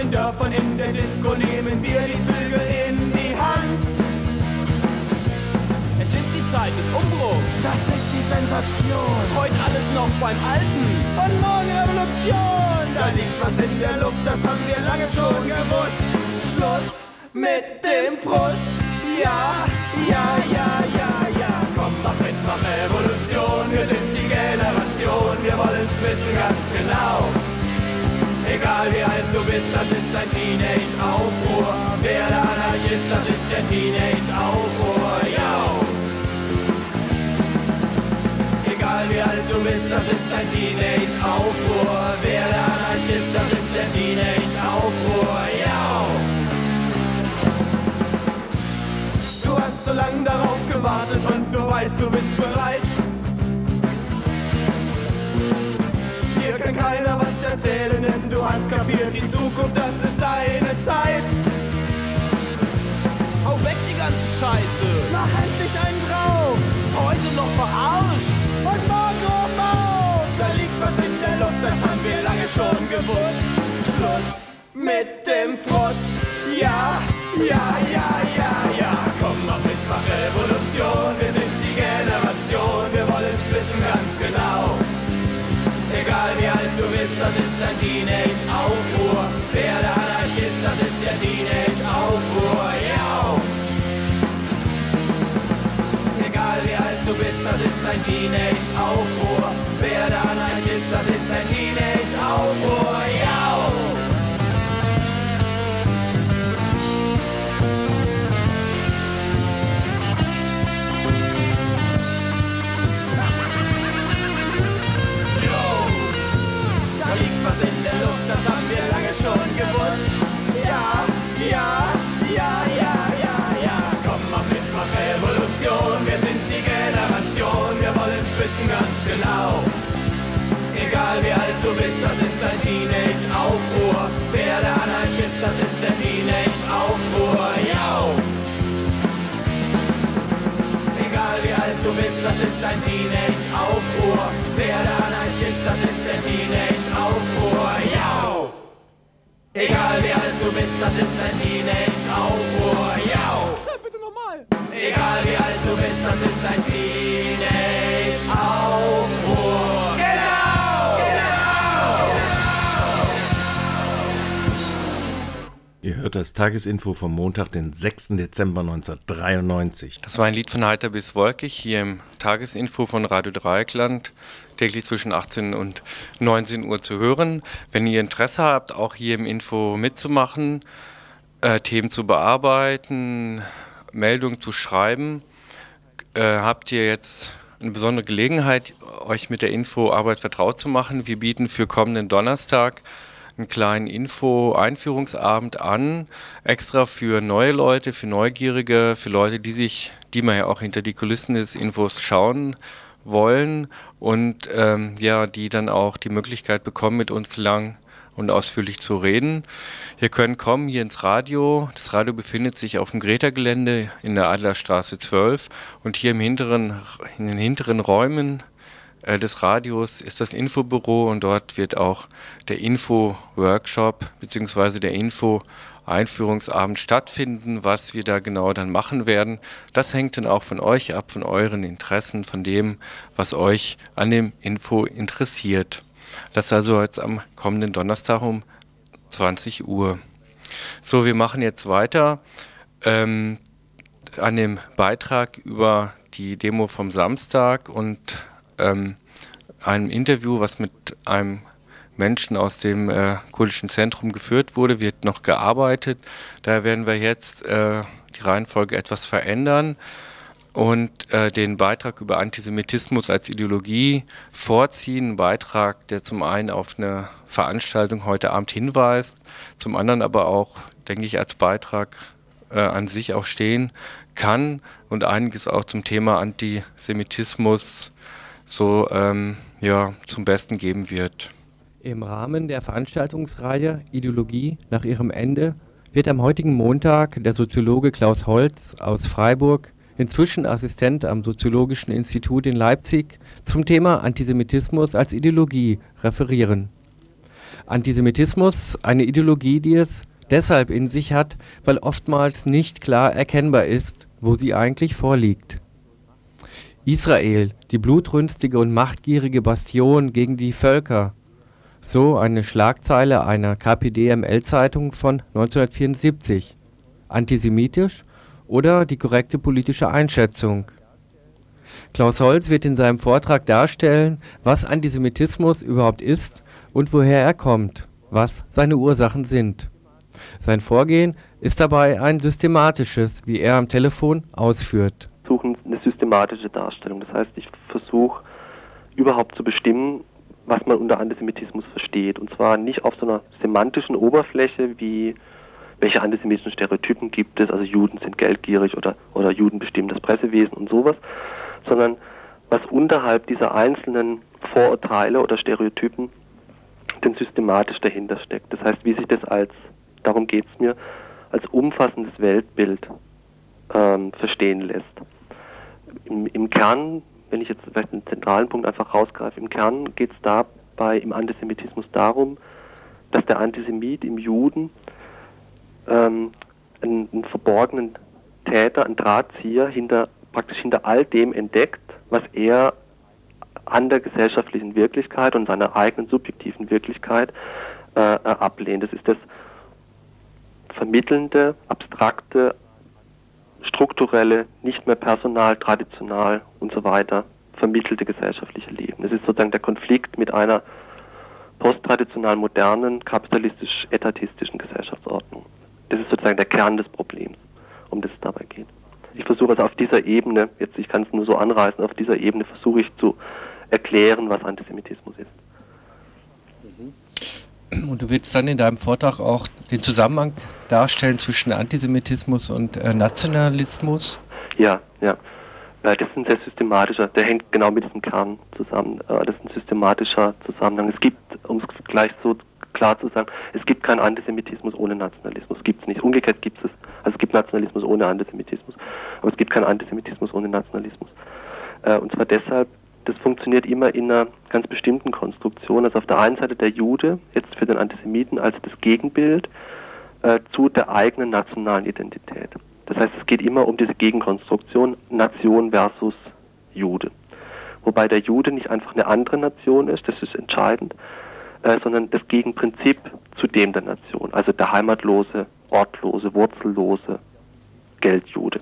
Den Dörfern, in der Disco nehmen wir die Zügel in die Hand. Es ist die Zeit des Umbruchs. Das ist die Sensation. Heute alles noch beim Alten. Und morgen Revolution. Da liegt was in der Luft, das haben wir lange schon gewusst. Schluss mit dem Frust. Ja, ja, ja, ja, ja. Komm, mach mit, mach Revolution. Wir sind die Generation. Wir wollen's wissen ganz genau. Egal wie alt du bist, das ist ein Teenage-Aufruhr. Wer der Anarchist, das ist der Teenage-Aufruhr. Yo! Egal wie alt du bist, das ist ein Teenage-Aufruhr. Wer der Anarchist, das ist der Teenage-Aufruhr. Yo! Du hast so lang darauf gewartet wartet und du weißt, du bist bereit. Erzählen, denn du hast kapiert, die Zukunft, das ist deine Zeit. Hau weg die ganze Scheiße. Mach endlich einen drauf. Heute noch verarscht. Und morgen oben auf. Da liegt was in der Luft, das haben wir lange schon gewusst. Schluss mit dem Frust. Ja, ja, ja, ja, ja. Komm, mach mit, mach Revolution. Wir bist, das ist ein Teenage-Aufruhr. Wer der Anarchist, das ist der Teenage-Aufruhr. Ja. Egal wie alt du bist, das ist ein Teenage-Aufruhr. Egal wie alt du bist, das ist ein Teenage-Aufruhr. Wer der Anarchist, das ist der Teenage-Aufruhr. Ja. Egal wie alt du bist, das ist ein Teenage-Aufruhr. Wer der Anarchist, das ist der Teenage-Aufruhr. Ja. Egal wie alt du bist, das ist ein Teenage-Aufruhr. Ja. Bitte nochmal. Egal wie alt du bist, das ist ein Teenage-Aufruhr. Hört das Tagesinfo vom Montag, den 6. Dezember 1993. Das war ein Lied von Heiter bis Wolkig hier im Tagesinfo von Radio Dreieckland, täglich zwischen 18 und 19 Uhr zu hören. Wenn ihr Interesse habt, auch hier im Info mitzumachen, äh, Themen zu bearbeiten, Meldungen zu schreiben, äh, habt ihr jetzt eine besondere Gelegenheit, euch mit der Info-Arbeit vertraut zu machen. Wir bieten für kommenden Donnerstag einen kleinen Info-Einführungsabend an, extra für neue Leute, für Neugierige, für Leute, die sich, die man ja auch hinter die Kulissen des Infos schauen wollen und ähm, ja, die dann auch die Möglichkeit bekommen, mit uns lang und ausführlich zu reden. Ihr könnt kommen hier ins Radio. Das Radio befindet sich auf dem Greta-Gelände in der Adlerstraße 12 und hier im hinteren, in den hinteren Räumen des Radios ist das Infobüro und dort wird auch der Info-Workshop bzw. der Info-Einführungsabend stattfinden. Was wir da genau dann machen werden, das hängt dann auch von euch ab, von euren Interessen, von dem, was euch an dem Info interessiert. Das also jetzt am kommenden Donnerstag um 20 Uhr. So, wir machen jetzt weiter ähm, an dem Beitrag über die Demo vom Samstag und ähm, einem Interview, was mit einem Menschen aus dem äh, kurdischen Zentrum geführt wurde, wird noch gearbeitet. Daher werden wir jetzt äh, die Reihenfolge etwas verändern und äh, den Beitrag über Antisemitismus als Ideologie vorziehen. Ein Beitrag, der zum einen auf eine Veranstaltung heute Abend hinweist, zum anderen aber auch, denke ich, als Beitrag äh, an sich auch stehen kann und einiges auch zum Thema Antisemitismus so ähm, ja, zum Besten geben wird. Im Rahmen der Veranstaltungsreihe Ideologie nach ihrem Ende wird am heutigen Montag der Soziologe Klaus Holz aus Freiburg, inzwischen Assistent am Soziologischen Institut in Leipzig, zum Thema Antisemitismus als Ideologie referieren. Antisemitismus, eine Ideologie, die es deshalb in sich hat, weil oftmals nicht klar erkennbar ist, wo sie eigentlich vorliegt. Israel, die blutrünstige und machtgierige Bastion gegen die Völker. So eine Schlagzeile einer KPDML-Zeitung von 1974. Antisemitisch oder die korrekte politische Einschätzung? Klaus Holz wird in seinem Vortrag darstellen, was Antisemitismus überhaupt ist und woher er kommt, was seine Ursachen sind. Sein Vorgehen ist dabei ein systematisches, wie er am Telefon ausführt. Systematische Darstellung. Das heißt, ich versuche überhaupt zu bestimmen, was man unter Antisemitismus versteht. Und zwar nicht auf so einer semantischen Oberfläche wie welche antisemitischen Stereotypen gibt es, also Juden sind geldgierig oder, oder Juden bestimmen das Pressewesen und sowas, sondern was unterhalb dieser einzelnen Vorurteile oder Stereotypen denn systematisch dahinter steckt. Das heißt, wie sich das als, darum geht es mir, als umfassendes Weltbild ähm, verstehen lässt. Im, Im, Kern, wenn ich jetzt vielleicht einen zentralen Punkt einfach rausgreife, im Kern geht es dabei im Antisemitismus darum, dass der Antisemit im Juden ähm, einen, einen, verborgenen Täter, einen Drahtzieher hinter, praktisch hinter all dem entdeckt, was er an der gesellschaftlichen Wirklichkeit und seiner eigenen subjektiven Wirklichkeit äh, ablehnt. Das ist das vermittelnde, abstrakte, strukturelle, nicht mehr personal, traditional und so weiter vermittelte gesellschaftliche Leben. Das ist sozusagen der Konflikt mit einer posttraditional modernen, kapitalistisch-etatistischen Gesellschaftsordnung. Das ist sozusagen der Kern des Problems, um das es dabei geht. Ich versuche also auf dieser Ebene, jetzt ich kann es nur so anreißen, auf dieser Ebene versuche ich zu erklären, was Antisemitismus ist. Und du willst dann in deinem Vortrag auch den Zusammenhang darstellen zwischen Antisemitismus und äh, Nationalismus? Ja, ja. Äh, das ist ein sehr systematischer, der hängt genau mit diesem Kern zusammen. Äh, das ist ein systematischer Zusammenhang. Es gibt, um es gleich so klar zu sagen, es gibt keinen Antisemitismus ohne Nationalismus. Gibt es nicht. Umgekehrt gibt es. Also es gibt Nationalismus ohne Antisemitismus. Aber es gibt keinen Antisemitismus ohne Nationalismus. Äh, und zwar deshalb, das funktioniert immer in einer ganz bestimmten Konstruktion. Also auf der einen Seite der Jude, jetzt für den Antisemiten als das Gegenbild äh, zu der eigenen nationalen Identität. Das heißt, es geht immer um diese Gegenkonstruktion Nation versus Jude. Wobei der Jude nicht einfach eine andere Nation ist, das ist entscheidend, äh, sondern das Gegenprinzip zu dem der Nation. Also der heimatlose, ortlose, wurzellose Geldjude.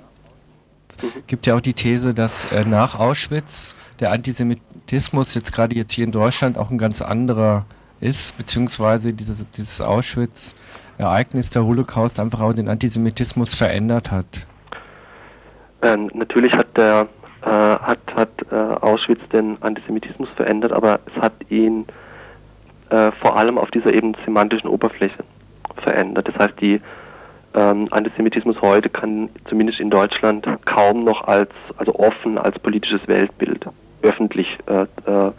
Mhm. Gibt ja auch die These, dass äh, nach Auschwitz der Antisemitismus jetzt gerade jetzt hier in Deutschland auch ein ganz anderer ist, beziehungsweise dieses, dieses Auschwitz-Ereignis, der Holocaust, einfach auch den Antisemitismus verändert hat? Ähm, natürlich hat der äh, hat, hat äh, Auschwitz den Antisemitismus verändert, aber es hat ihn äh, vor allem auf dieser eben semantischen Oberfläche verändert. Das heißt, die ähm, Antisemitismus heute kann zumindest in Deutschland kaum noch als also offen als politisches Weltbild öffentlich äh, äh,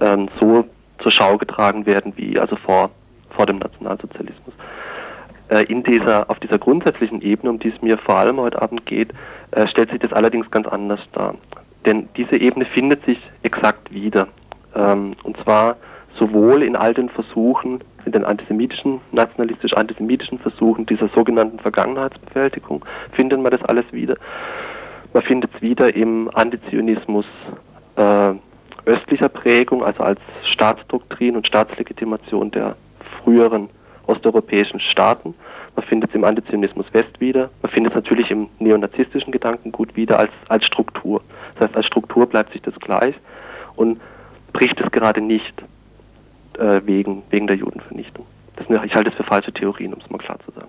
ähm, so zur Schau getragen werden wie also vor, vor dem Nationalsozialismus. Äh, in dieser, auf dieser grundsätzlichen Ebene, um die es mir vor allem heute Abend geht, äh, stellt sich das allerdings ganz anders dar. Denn diese Ebene findet sich exakt wieder. Ähm, und zwar sowohl in all den Versuchen, in den antisemitischen, nationalistisch-antisemitischen Versuchen dieser sogenannten Vergangenheitsbewältigung findet man das alles wieder. Man findet es wieder im Antizionismus äh, östlicher Prägung, also als Staatsdoktrin und Staatslegitimation der früheren osteuropäischen Staaten. Man findet es im Antizionismus West wieder. Man findet es natürlich im neonazistischen Gedankengut wieder als, als Struktur. Das heißt, als Struktur bleibt sich das gleich und bricht es gerade nicht äh, wegen, wegen der Judenvernichtung. Das, ich halte es für falsche Theorien, um es mal klar zu sagen.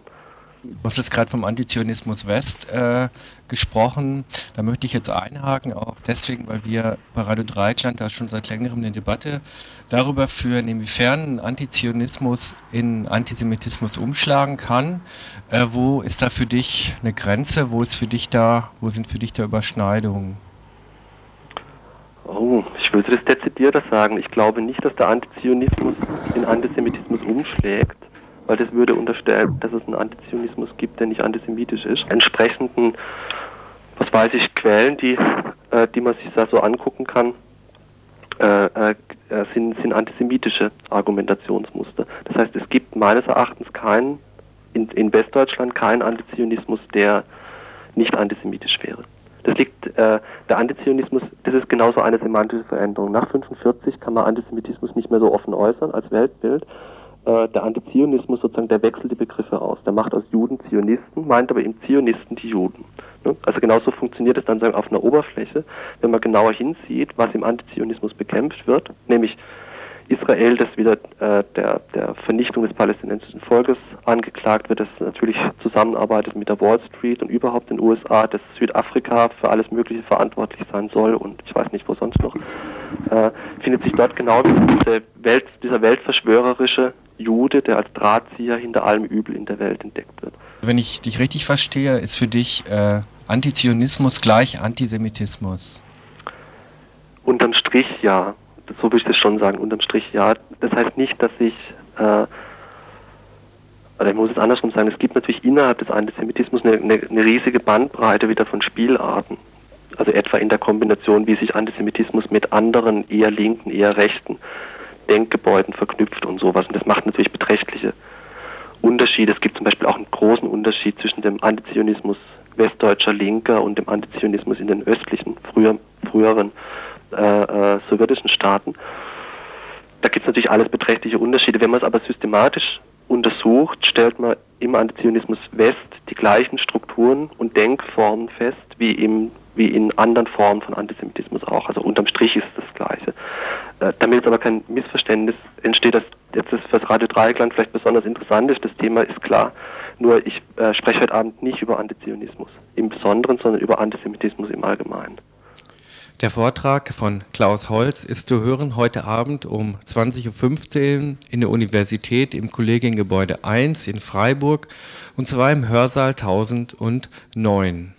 Du hast jetzt gerade vom Antizionismus West äh, gesprochen. Da möchte ich jetzt einhaken, auch deswegen, weil wir bei Radio Dreikland da schon seit längerem eine Debatte darüber führen, inwiefern Antizionismus in Antisemitismus umschlagen kann. Äh, wo ist da für dich eine Grenze? Wo ist für dich da, wo sind für dich da Überschneidungen? Oh, ich würde das dezidierter sagen. Ich glaube nicht, dass der Antizionismus in Antisemitismus umschlägt weil das würde unterstellen, dass es einen Antizionismus gibt, der nicht antisemitisch ist. Entsprechenden, was weiß ich, Quellen, die, äh, die man sich da so angucken kann, äh, äh, sind, sind antisemitische Argumentationsmuster. Das heißt, es gibt meines Erachtens keinen, in, in Westdeutschland keinen Antizionismus, der nicht antisemitisch wäre. Das liegt, äh, der Antizionismus, das ist genauso eine semantische Veränderung. Nach 45 kann man Antisemitismus nicht mehr so offen äußern als Weltbild, äh, der Antizionismus sozusagen, der wechselt die Begriffe aus. Der macht aus Juden Zionisten, meint aber im Zionisten die Juden. Ne? Also genauso funktioniert es dann sagen, auf einer Oberfläche, wenn man genauer hinsieht, was im Antizionismus bekämpft wird, nämlich Israel, das wieder äh, der, der Vernichtung des palästinensischen Volkes angeklagt wird, das natürlich zusammenarbeitet mit der Wall Street und überhaupt den USA, dass Südafrika für alles Mögliche verantwortlich sein soll und ich weiß nicht, wo sonst noch, äh, findet sich dort genau diese Welt, dieser weltverschwörerische Jude, der als Drahtzieher hinter allem Übel in der Welt entdeckt wird. Wenn ich dich richtig verstehe, ist für dich äh, Antizionismus gleich Antisemitismus. Unterm Strich ja. So würde ich das schon sagen, unterm Strich ja. Das heißt nicht, dass ich, äh, oder ich muss es andersrum sagen, es gibt natürlich innerhalb des Antisemitismus eine, eine, eine riesige Bandbreite wieder von Spielarten. Also etwa in der Kombination, wie sich Antisemitismus mit anderen eher linken, eher rechten Denkgebäuden verknüpft und sowas. Und das macht natürlich beträchtliche Unterschiede. Es gibt zum Beispiel auch einen großen Unterschied zwischen dem Antizionismus westdeutscher Linker und dem Antizionismus in den östlichen, früher, früheren äh, äh, sowjetischen Staaten. Da gibt es natürlich alles beträchtliche Unterschiede. Wenn man es aber systematisch untersucht, stellt man im Antizionismus West die gleichen Strukturen und Denkformen fest wie im wie in anderen Formen von Antisemitismus auch. Also unterm Strich ist es das Gleiche. Äh, damit jetzt aber kein Missverständnis entsteht, dass jetzt das fürs Radio Dreieckland vielleicht besonders interessant ist, das Thema ist klar. Nur ich äh, spreche heute Abend nicht über Antizionismus im Besonderen, sondern über Antisemitismus im Allgemeinen. Der Vortrag von Klaus Holz ist zu hören heute Abend um 20.15 Uhr in der Universität im Kollegiengebäude 1 in Freiburg und zwar im Hörsaal 1009.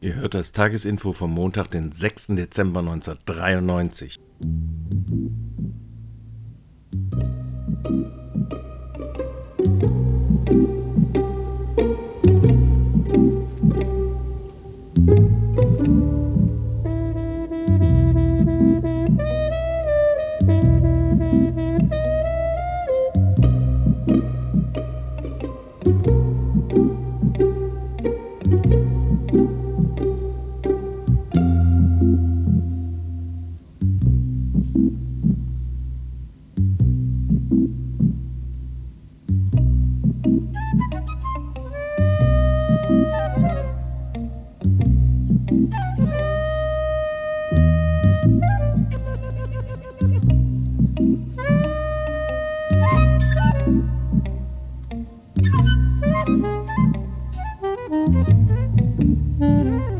Ihr hört das Tagesinfo vom Montag, den 6. Dezember 1993. Thank you.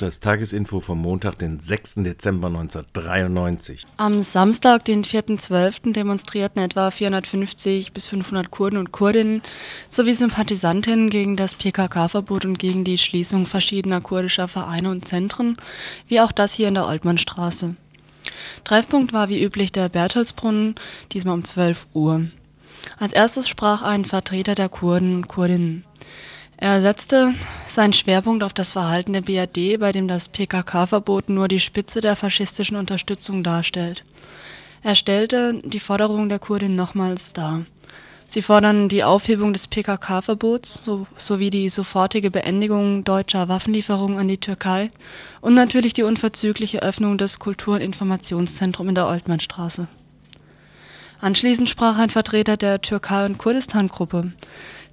Das Tagesinfo vom Montag, den 6. Dezember 1993. Am Samstag, den 4.12., demonstrierten etwa 450 bis 500 Kurden und Kurdinnen sowie Sympathisantinnen gegen das PKK-Verbot und gegen die Schließung verschiedener kurdischer Vereine und Zentren, wie auch das hier in der Oltmannstraße. Treffpunkt war wie üblich der Bertholdsbrunnen, diesmal um 12 Uhr. Als erstes sprach ein Vertreter der Kurden und Kurdinnen. Er setzte seinen Schwerpunkt auf das Verhalten der BRD, bei dem das PKK-Verbot nur die Spitze der faschistischen Unterstützung darstellt. Er stellte die Forderung der Kurdin nochmals dar. Sie fordern die Aufhebung des PKK-Verbots so, sowie die sofortige Beendigung deutscher Waffenlieferungen an die Türkei und natürlich die unverzügliche Öffnung des Kultur- und Informationszentrums in der Oltmannstraße. Anschließend sprach ein Vertreter der Türkei- und Kurdistan-Gruppe.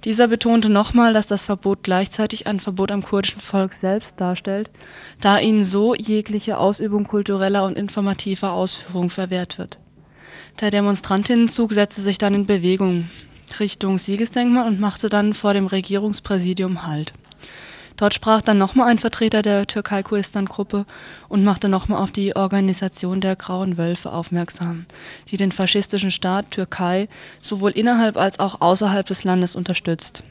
Dieser betonte nochmal, dass das Verbot gleichzeitig ein Verbot am kurdischen Volk selbst darstellt, da ihnen so jegliche Ausübung kultureller und informativer Ausführung verwehrt wird. Der Demonstrantinnenzug setzte sich dann in Bewegung Richtung Siegesdenkmal und machte dann vor dem Regierungspräsidium Halt. Dort sprach dann nochmal ein Vertreter der Türkei-Kurdistan-Gruppe und machte nochmal auf die Organisation der Grauen Wölfe aufmerksam, die den faschistischen Staat Türkei sowohl innerhalb als auch außerhalb des Landes unterstützt.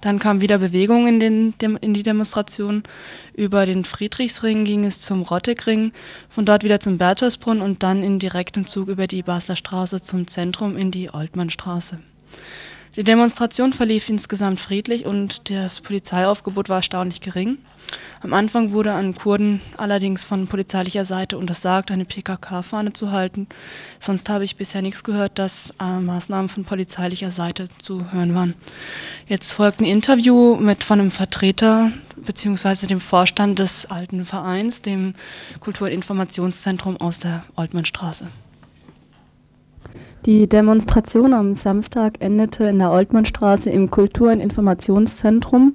Dann kam wieder Bewegung in, den, in die Demonstration. Über den Friedrichsring ging es zum Rottegring, von dort wieder zum Bertholdsbrunn und dann in direktem Zug über die Basler Straße zum Zentrum in die Oltmannstraße. Die Demonstration verlief insgesamt friedlich und das Polizeiaufgebot war erstaunlich gering. Am Anfang wurde an Kurden allerdings von polizeilicher Seite untersagt, eine PKK-Fahne zu halten. Sonst habe ich bisher nichts gehört, dass äh, Maßnahmen von polizeilicher Seite zu hören waren. Jetzt folgt ein Interview mit von einem Vertreter bzw. dem Vorstand des alten Vereins, dem Kultur- und Informationszentrum aus der Oltmannstraße. Die Demonstration am Samstag endete in der Oltmannstraße im Kultur- und Informationszentrum.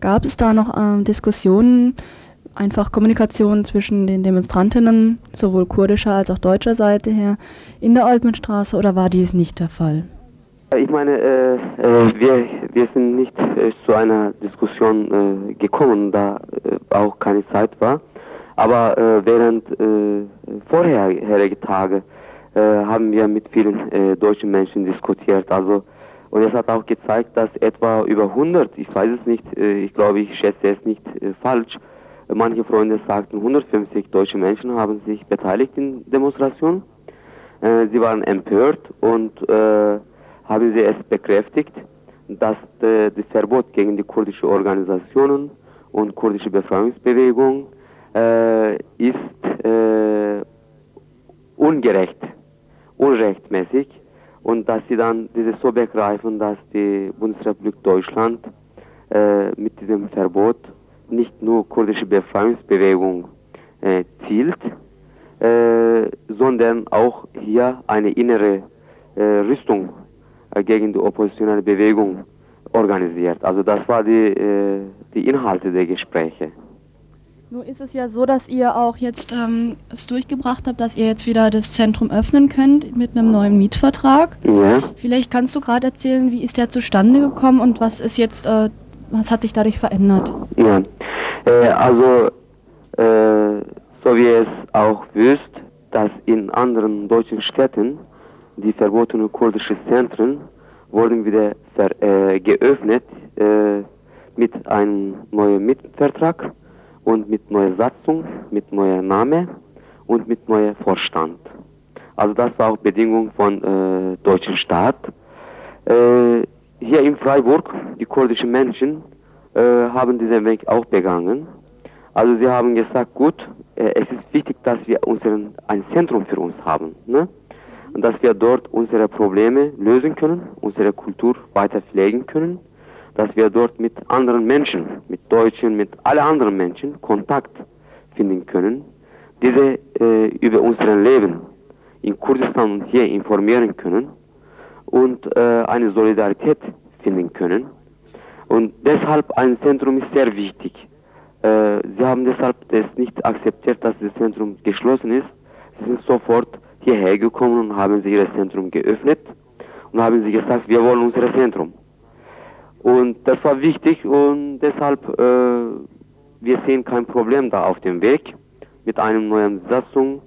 Gab es da noch äh, Diskussionen, einfach Kommunikation zwischen den Demonstrantinnen, sowohl kurdischer als auch deutscher Seite her, in der Oltmannstraße oder war dies nicht der Fall? Ich meine, äh, äh, wir, wir sind nicht äh, zu einer Diskussion äh, gekommen, da auch keine Zeit war. Aber äh, während vorherigen Tage haben wir mit vielen deutschen Menschen diskutiert. Also und es hat auch gezeigt, dass etwa über 100, ich weiß es nicht, ich glaube, ich schätze es nicht falsch, manche Freunde sagten, 150 deutsche Menschen haben sich beteiligt in Demonstrationen. sie waren empört und haben sie es bekräftigt, dass äh, das Verbot gegen die kurdischen Organisationen und kurdische Befreiungsbewegung äh, ist äh, ungerecht, unrechtmäßig und dass sie dann dieses so begreifen, dass die Bundesrepublik Deutschland äh, mit diesem Verbot nicht nur kurdische Befreiungsbewegung äh, zielt, äh, sondern auch hier eine innere Rüstung äh, gegen die oppositionelle Bewegung organisiert. Also das war die, äh, die Inhalte der Gespräche. Nun ist es ja so, dass ihr auch jetzt ähm, es durchgebracht habt, dass ihr jetzt wieder das Zentrum öffnen könnt mit einem neuen Mietvertrag. Ja. Vielleicht kannst du gerade erzählen, wie ist der zustande gekommen und was ist jetzt, äh, was hat sich dadurch verändert? Ja, äh, also äh, so wie es auch wisst, dass in anderen deutschen Städten die verbotenen kurdischen Zentren wurden wieder ver, äh, geöffnet äh, mit einem neuen Mietvertrag und mit neuer Satzung, mit neuer Name und mit neuer Vorstand. Also das war auch Bedingung von äh, deutschen Staat. Äh, hier in Freiburg, die kurdischen Menschen äh, haben diesen Weg auch begangen. Also sie haben gesagt, gut, äh, es ist wichtig, dass wir unseren, ein Zentrum für uns haben. Ne? und dass wir dort unsere Probleme lösen können, unsere Kultur weiter pflegen können, dass wir dort mit anderen Menschen, mit Deutschen, mit allen anderen Menschen Kontakt finden können, diese äh, über unser Leben in Kurdistan und hier informieren können und äh, eine Solidarität finden können. Und deshalb ein Zentrum ist sehr wichtig. Äh, sie haben deshalb das nicht akzeptiert, dass das Zentrum geschlossen ist. Sie sind sofort hierher gekommen und haben sie ihr Zentrum geöffnet und haben sie gesagt, wir wollen unser Zentrum. Und das war wichtig und deshalb, äh, wir sehen kein Problem da auf dem Weg mit einem neuen Satzung,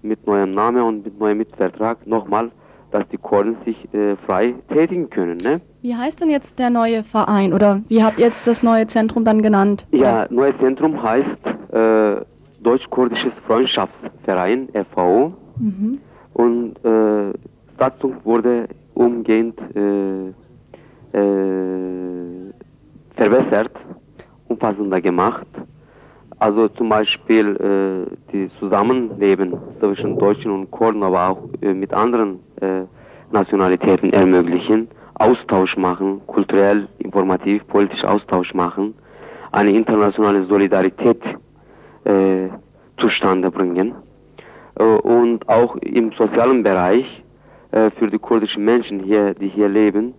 mit neuem Namen und mit neuem Mitvertrag nochmal, dass die Kurden sich äh, frei tätigen können. Ne? Wie heißt denn jetzt der neue Verein oder wie habt ihr jetzt das neue Zentrum dann genannt? Ja, neues Zentrum heißt äh, Deutsch-Kurdisches Freundschaftsverein, FVO. Mhm. Und äh, Satzung wurde umgehend äh, äh, verbessert, umfassender gemacht. Also zum Beispiel äh, die Zusammenleben zwischen Deutschen und Kurden, aber auch äh, mit anderen äh, Nationalitäten ermöglichen, Austausch machen, kulturell, informativ, politisch Austausch machen, eine internationale Solidarität äh, zustande bringen. Äh, und auch im sozialen Bereich äh, für die kurdischen Menschen hier, die hier leben,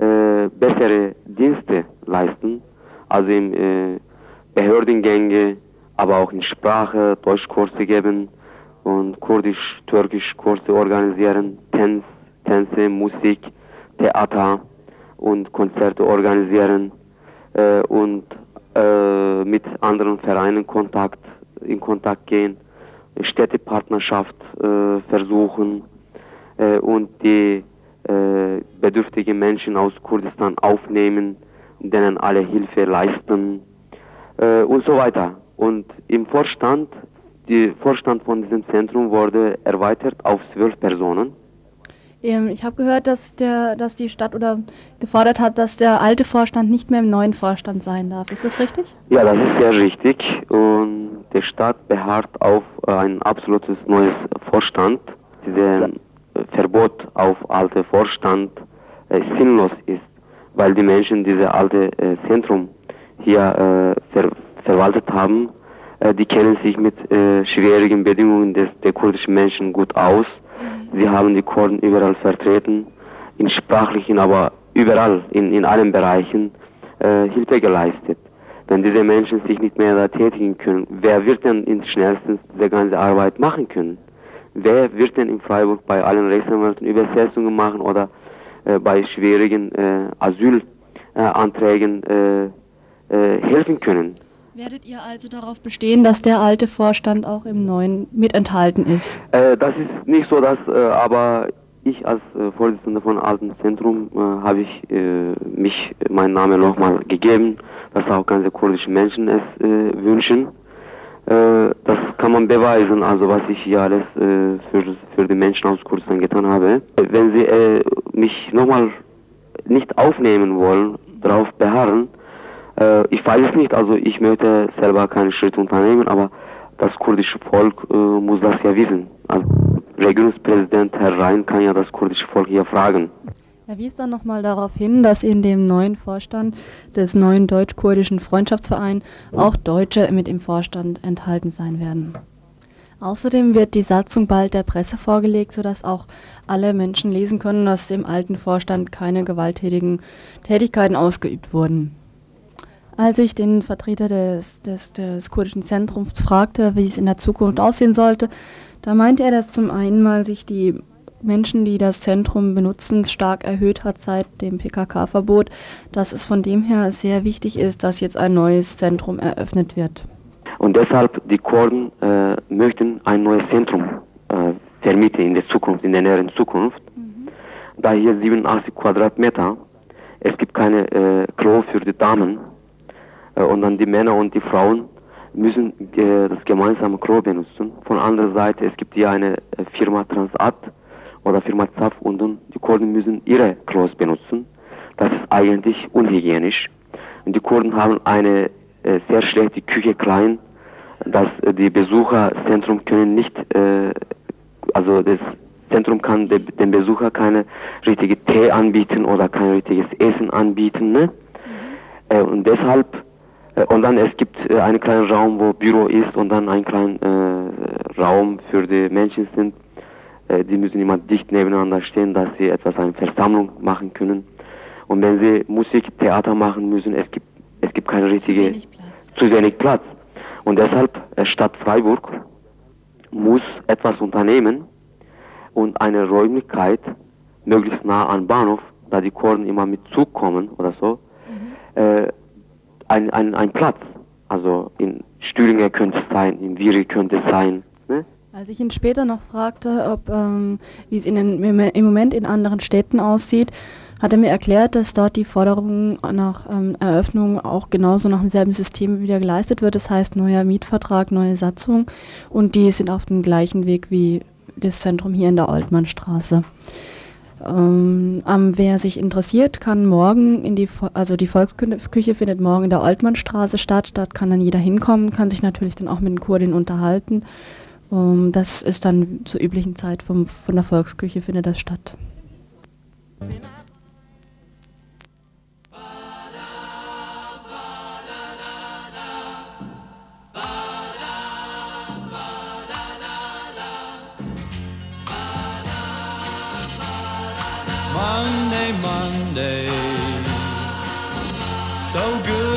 bessere Dienste leisten, also in Behördengänge, aber auch in Sprache, Deutschkurse geben und Kurdisch-Türkisch-Kurse organisieren, Tanz, Tänze, Musik, Theater und Konzerte organisieren äh, und äh, mit anderen Vereinen Kontakt, in Kontakt gehen. Städtepartnerschaft äh, versuchen äh, und die äh, bedürftigen Menschen aus Kurdistan aufnehmen, denen alle Hilfe leisten äh, und so weiter. Und im Vorstand, der Vorstand von diesem Zentrum wurde erweitert auf zwölf Personen. Ähm, ich habe gehört, dass, der, dass die Stadt oder gefordert hat, dass der alte Vorstand nicht mehr im neuen Vorstand sein darf. Ist das richtig? Ja, das ist sehr richtig. Und der Staat beharrt auf ein absolutes neues Vorstand. Dieses Verbot auf alte Vorstand äh, sinnlos ist, weil die Menschen dieses alte äh, Zentrum hier äh, ver verwaltet haben. Äh, die kennen sich mit äh, schwierigen Bedingungen des, der kurdischen Menschen gut aus Sie haben die Kurden überall vertreten, in sprachlichen, aber überall, in, in allen Bereichen äh, Hilfe geleistet. Wenn diese Menschen sich nicht mehr da tätigen können, wer wird denn in schnellstens diese ganze Arbeit machen können? Wer wird denn in Freiburg bei allen Rechtsanwälten Übersetzungen machen oder äh, bei schwierigen äh, Asylanträgen äh, äh, helfen können. Werdet ihr also darauf bestehen, dass der alte Vorstand auch im neuen mit enthalten ist? Äh, das ist nicht so, dass, aber ich als Vorsitzender von Alten Zentrum habe ich mich meinen Namen nochmal gegeben, dass auch ganze kurdische Menschen es wünschen. Äh, das kann man beweisen, also was ich hier alles äh, für, für die Menschen aus Kurdistan getan habe. Wenn sie äh, mich nochmal nicht aufnehmen wollen, darauf beharren, äh, ich weiß es nicht, also ich möchte selber keinen Schritt unternehmen, aber das kurdische Volk äh, muss das ja wissen. Also Regierungspräsident Herr Rhein kann ja das kurdische Volk hier fragen. Er wies dann nochmal darauf hin, dass in dem neuen Vorstand des neuen deutsch-kurdischen Freundschaftsvereins auch Deutsche mit im Vorstand enthalten sein werden. Außerdem wird die Satzung bald der Presse vorgelegt, sodass auch alle Menschen lesen können, dass im alten Vorstand keine gewalttätigen Tätigkeiten ausgeübt wurden. Als ich den Vertreter des, des, des kurdischen Zentrums fragte, wie es in der Zukunft aussehen sollte, da meinte er, dass zum einen mal sich die Menschen, die das Zentrum benutzen, stark erhöht hat seit dem PKK-Verbot, dass es von dem her sehr wichtig ist, dass jetzt ein neues Zentrum eröffnet wird. Und deshalb die Kurden äh, möchten ein neues Zentrum äh, vermieten in der Zukunft, in der näheren Zukunft. Da hier 87 Quadratmeter, es gibt keine äh, Klo für die Damen äh, und dann die Männer und die Frauen müssen äh, das gemeinsame Klo benutzen. Von anderer Seite, es gibt hier eine äh, Firma Transat oder Firma ZAF und die Kurden müssen ihre Klos benutzen. Das ist eigentlich unhygienisch. Und die Kurden haben eine äh, sehr schlechte Küche klein, dass äh, die Besucherzentrum können nicht, äh, also das Zentrum kann de, dem Besucher keine richtige Tee anbieten oder kein richtiges Essen anbieten. Ne? Äh, und deshalb äh, und dann es gibt äh, einen kleinen Raum, wo Büro ist und dann einen kleinen äh, Raum für die Menschen sind. Äh, die müssen immer dicht nebeneinander stehen, dass sie etwas eine Versammlung machen können. Und wenn sie Musik, Theater machen müssen, es gibt es gibt keine richtige zu wenig Platz. Und deshalb äh, Stadt Freiburg muss etwas unternehmen und eine Räumlichkeit möglichst nah an Bahnhof, da die Kurden immer mit Zug kommen oder so, äh, ein, ein, ein Platz. Also in Stühlinger könnte es sein, in Viri könnte es sein. Als ich ihn später noch fragte, ob ähm, wie es in im Moment in anderen Städten aussieht, hat er mir erklärt, dass dort die Forderung nach ähm, Eröffnung auch genauso nach demselben System wieder geleistet wird. Das heißt neuer Mietvertrag, neue Satzung und die sind auf dem gleichen Weg wie das Zentrum hier in der Oltmannstraße. Ähm, wer sich interessiert, kann morgen in die, also die Volksküche findet morgen in der Oltmannstraße statt. Dort kann dann jeder hinkommen, kann sich natürlich dann auch mit den Kurdin unterhalten. Ähm, das ist dann zur üblichen Zeit vom, von der Volksküche findet das statt. Monday, Monday, so good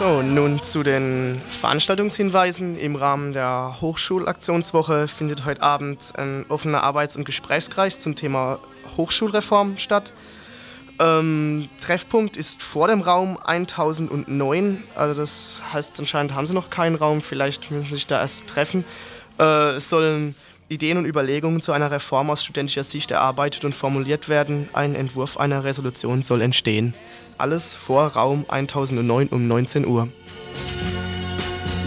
So, nun zu den Veranstaltungshinweisen. Im Rahmen der Hochschulaktionswoche findet heute Abend ein offener Arbeits- und Gesprächskreis zum Thema Hochschulreform statt. Ähm, Treffpunkt ist vor dem Raum 1009. Also das heißt, anscheinend haben sie noch keinen Raum. Vielleicht müssen sie sich da erst treffen. Äh, es sollen Ideen und Überlegungen zu einer Reform aus studentischer Sicht erarbeitet und formuliert werden. Ein Entwurf einer Resolution soll entstehen. Alles vor Raum 1009 um 19 Uhr.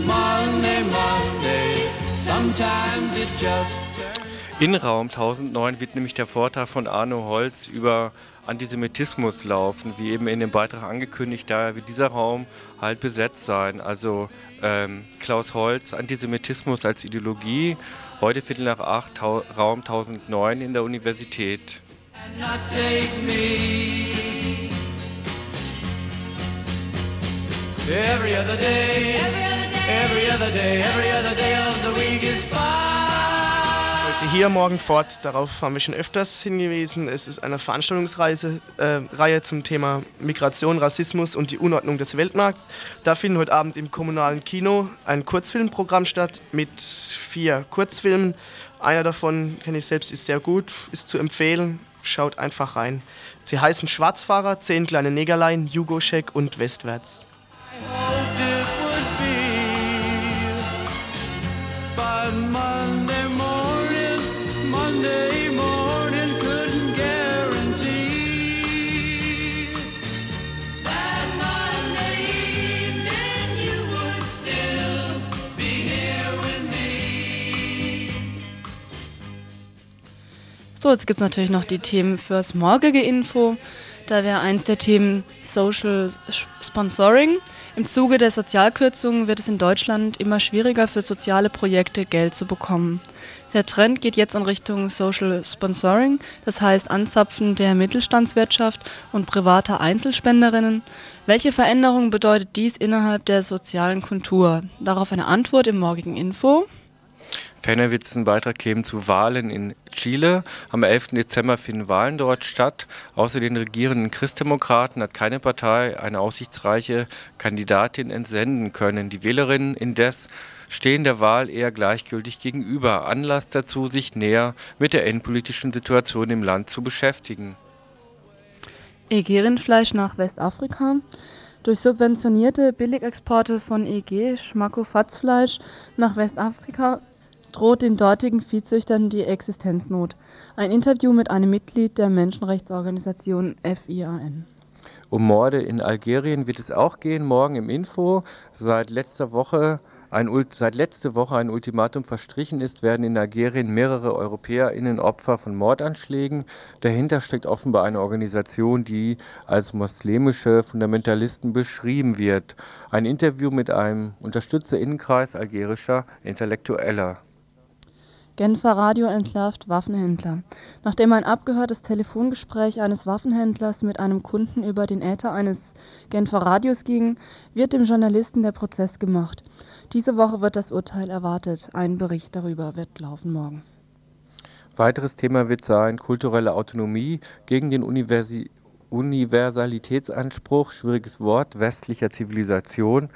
Monday, Monday, In Raum 1009 wird nämlich der Vortrag von Arno Holz über Antisemitismus laufen, wie eben in dem Beitrag angekündigt, da wird dieser Raum halt besetzt sein. Also ähm, Klaus Holz, Antisemitismus als Ideologie, heute Viertel nach acht, Raum 1009 in der Universität. Every other day, every other day, every other day of the week is fine. Hier morgen fort. Darauf haben wir schon öfters hingewiesen. Es ist eine Veranstaltungsreihe äh, zum Thema Migration, Rassismus und die Unordnung des Weltmarkts. Da findet heute Abend im kommunalen Kino ein Kurzfilmprogramm statt mit vier Kurzfilmen. Einer davon kenne ich selbst, ist sehr gut, ist zu empfehlen. Schaut einfach rein. Sie heißen Schwarzfahrer, Zehn kleine Negerlein, Jugoschek und Westwärts. So, jetzt gibt es natürlich noch die Themen fürs morgige Info. Da wäre eins der Themen Social Sponsoring. Im Zuge der Sozialkürzungen wird es in Deutschland immer schwieriger für soziale Projekte Geld zu bekommen. Der Trend geht jetzt in Richtung Social Sponsoring, das heißt Anzapfen der Mittelstandswirtschaft und privater Einzelspenderinnen. Welche Veränderungen bedeutet dies innerhalb der sozialen Kultur? Darauf eine Antwort im morgigen Info. Ferner wird es einen Beitrag geben zu Wahlen in Chile. Am 11. Dezember finden Wahlen dort statt. Außer den regierenden Christdemokraten hat keine Partei eine aussichtsreiche Kandidatin entsenden können. Die Wählerinnen indes stehen der Wahl eher gleichgültig gegenüber. Anlass dazu, sich näher mit der endpolitischen Situation im Land zu beschäftigen. EG-Rindfleisch nach Westafrika. Durch subventionierte Billigexporte von EG Schmackofatzfleisch nach Westafrika droht den dortigen Viehzüchtern die Existenznot. Ein Interview mit einem Mitglied der Menschenrechtsorganisation FIAN. Um Morde in Algerien wird es auch gehen, morgen im Info. Seit letzter Woche ein, seit letzte Woche ein Ultimatum verstrichen ist, werden in Algerien mehrere EuropäerInnen Opfer von Mordanschlägen. Dahinter steckt offenbar eine Organisation, die als muslimische Fundamentalisten beschrieben wird. Ein Interview mit einem Unterstützerinnenkreis algerischer Intellektueller. Genfer Radio entlarvt Waffenhändler. Nachdem ein abgehörtes Telefongespräch eines Waffenhändlers mit einem Kunden über den Äther eines Genfer Radios ging, wird dem Journalisten der Prozess gemacht. Diese Woche wird das Urteil erwartet. Ein Bericht darüber wird laufen morgen. Weiteres Thema wird sein kulturelle Autonomie gegen den Universi Universalitätsanspruch, schwieriges Wort, westlicher Zivilisation.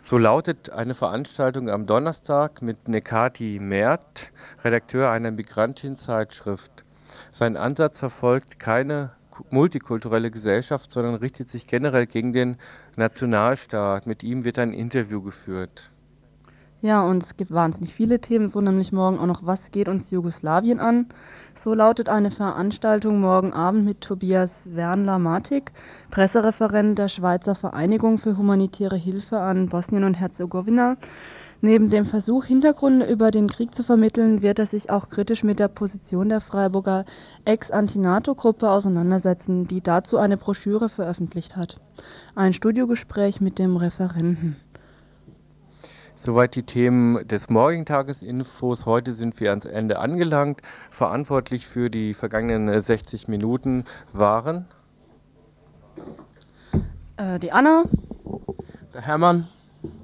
So lautet eine Veranstaltung am Donnerstag mit Nekati Mert, Redakteur einer Migrantin-Zeitschrift. Sein Ansatz verfolgt keine multikulturelle Gesellschaft, sondern richtet sich generell gegen den Nationalstaat. Mit ihm wird ein Interview geführt. Ja, und es gibt wahnsinnig viele Themen, so nämlich morgen auch noch, was geht uns Jugoslawien an? So lautet eine Veranstaltung morgen Abend mit Tobias Wernler-Matik, Pressereferent der Schweizer Vereinigung für humanitäre Hilfe an Bosnien und Herzegowina. Neben dem Versuch, Hintergründe über den Krieg zu vermitteln, wird er sich auch kritisch mit der Position der Freiburger Ex-Anti-NATO-Gruppe auseinandersetzen, die dazu eine Broschüre veröffentlicht hat. Ein Studiogespräch mit dem Referenten. Soweit die Themen des morgigen Tagesinfos. Heute sind wir ans Ende angelangt. Verantwortlich für die vergangenen 60 Minuten waren äh, die Anna, der Hermann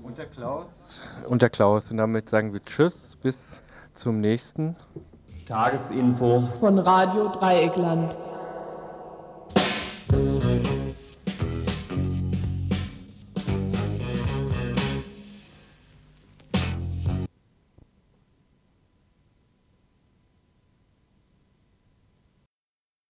und der Klaus. Und der Klaus. Und damit sagen wir Tschüss, bis zum nächsten Tagesinfo von Radio Dreieckland.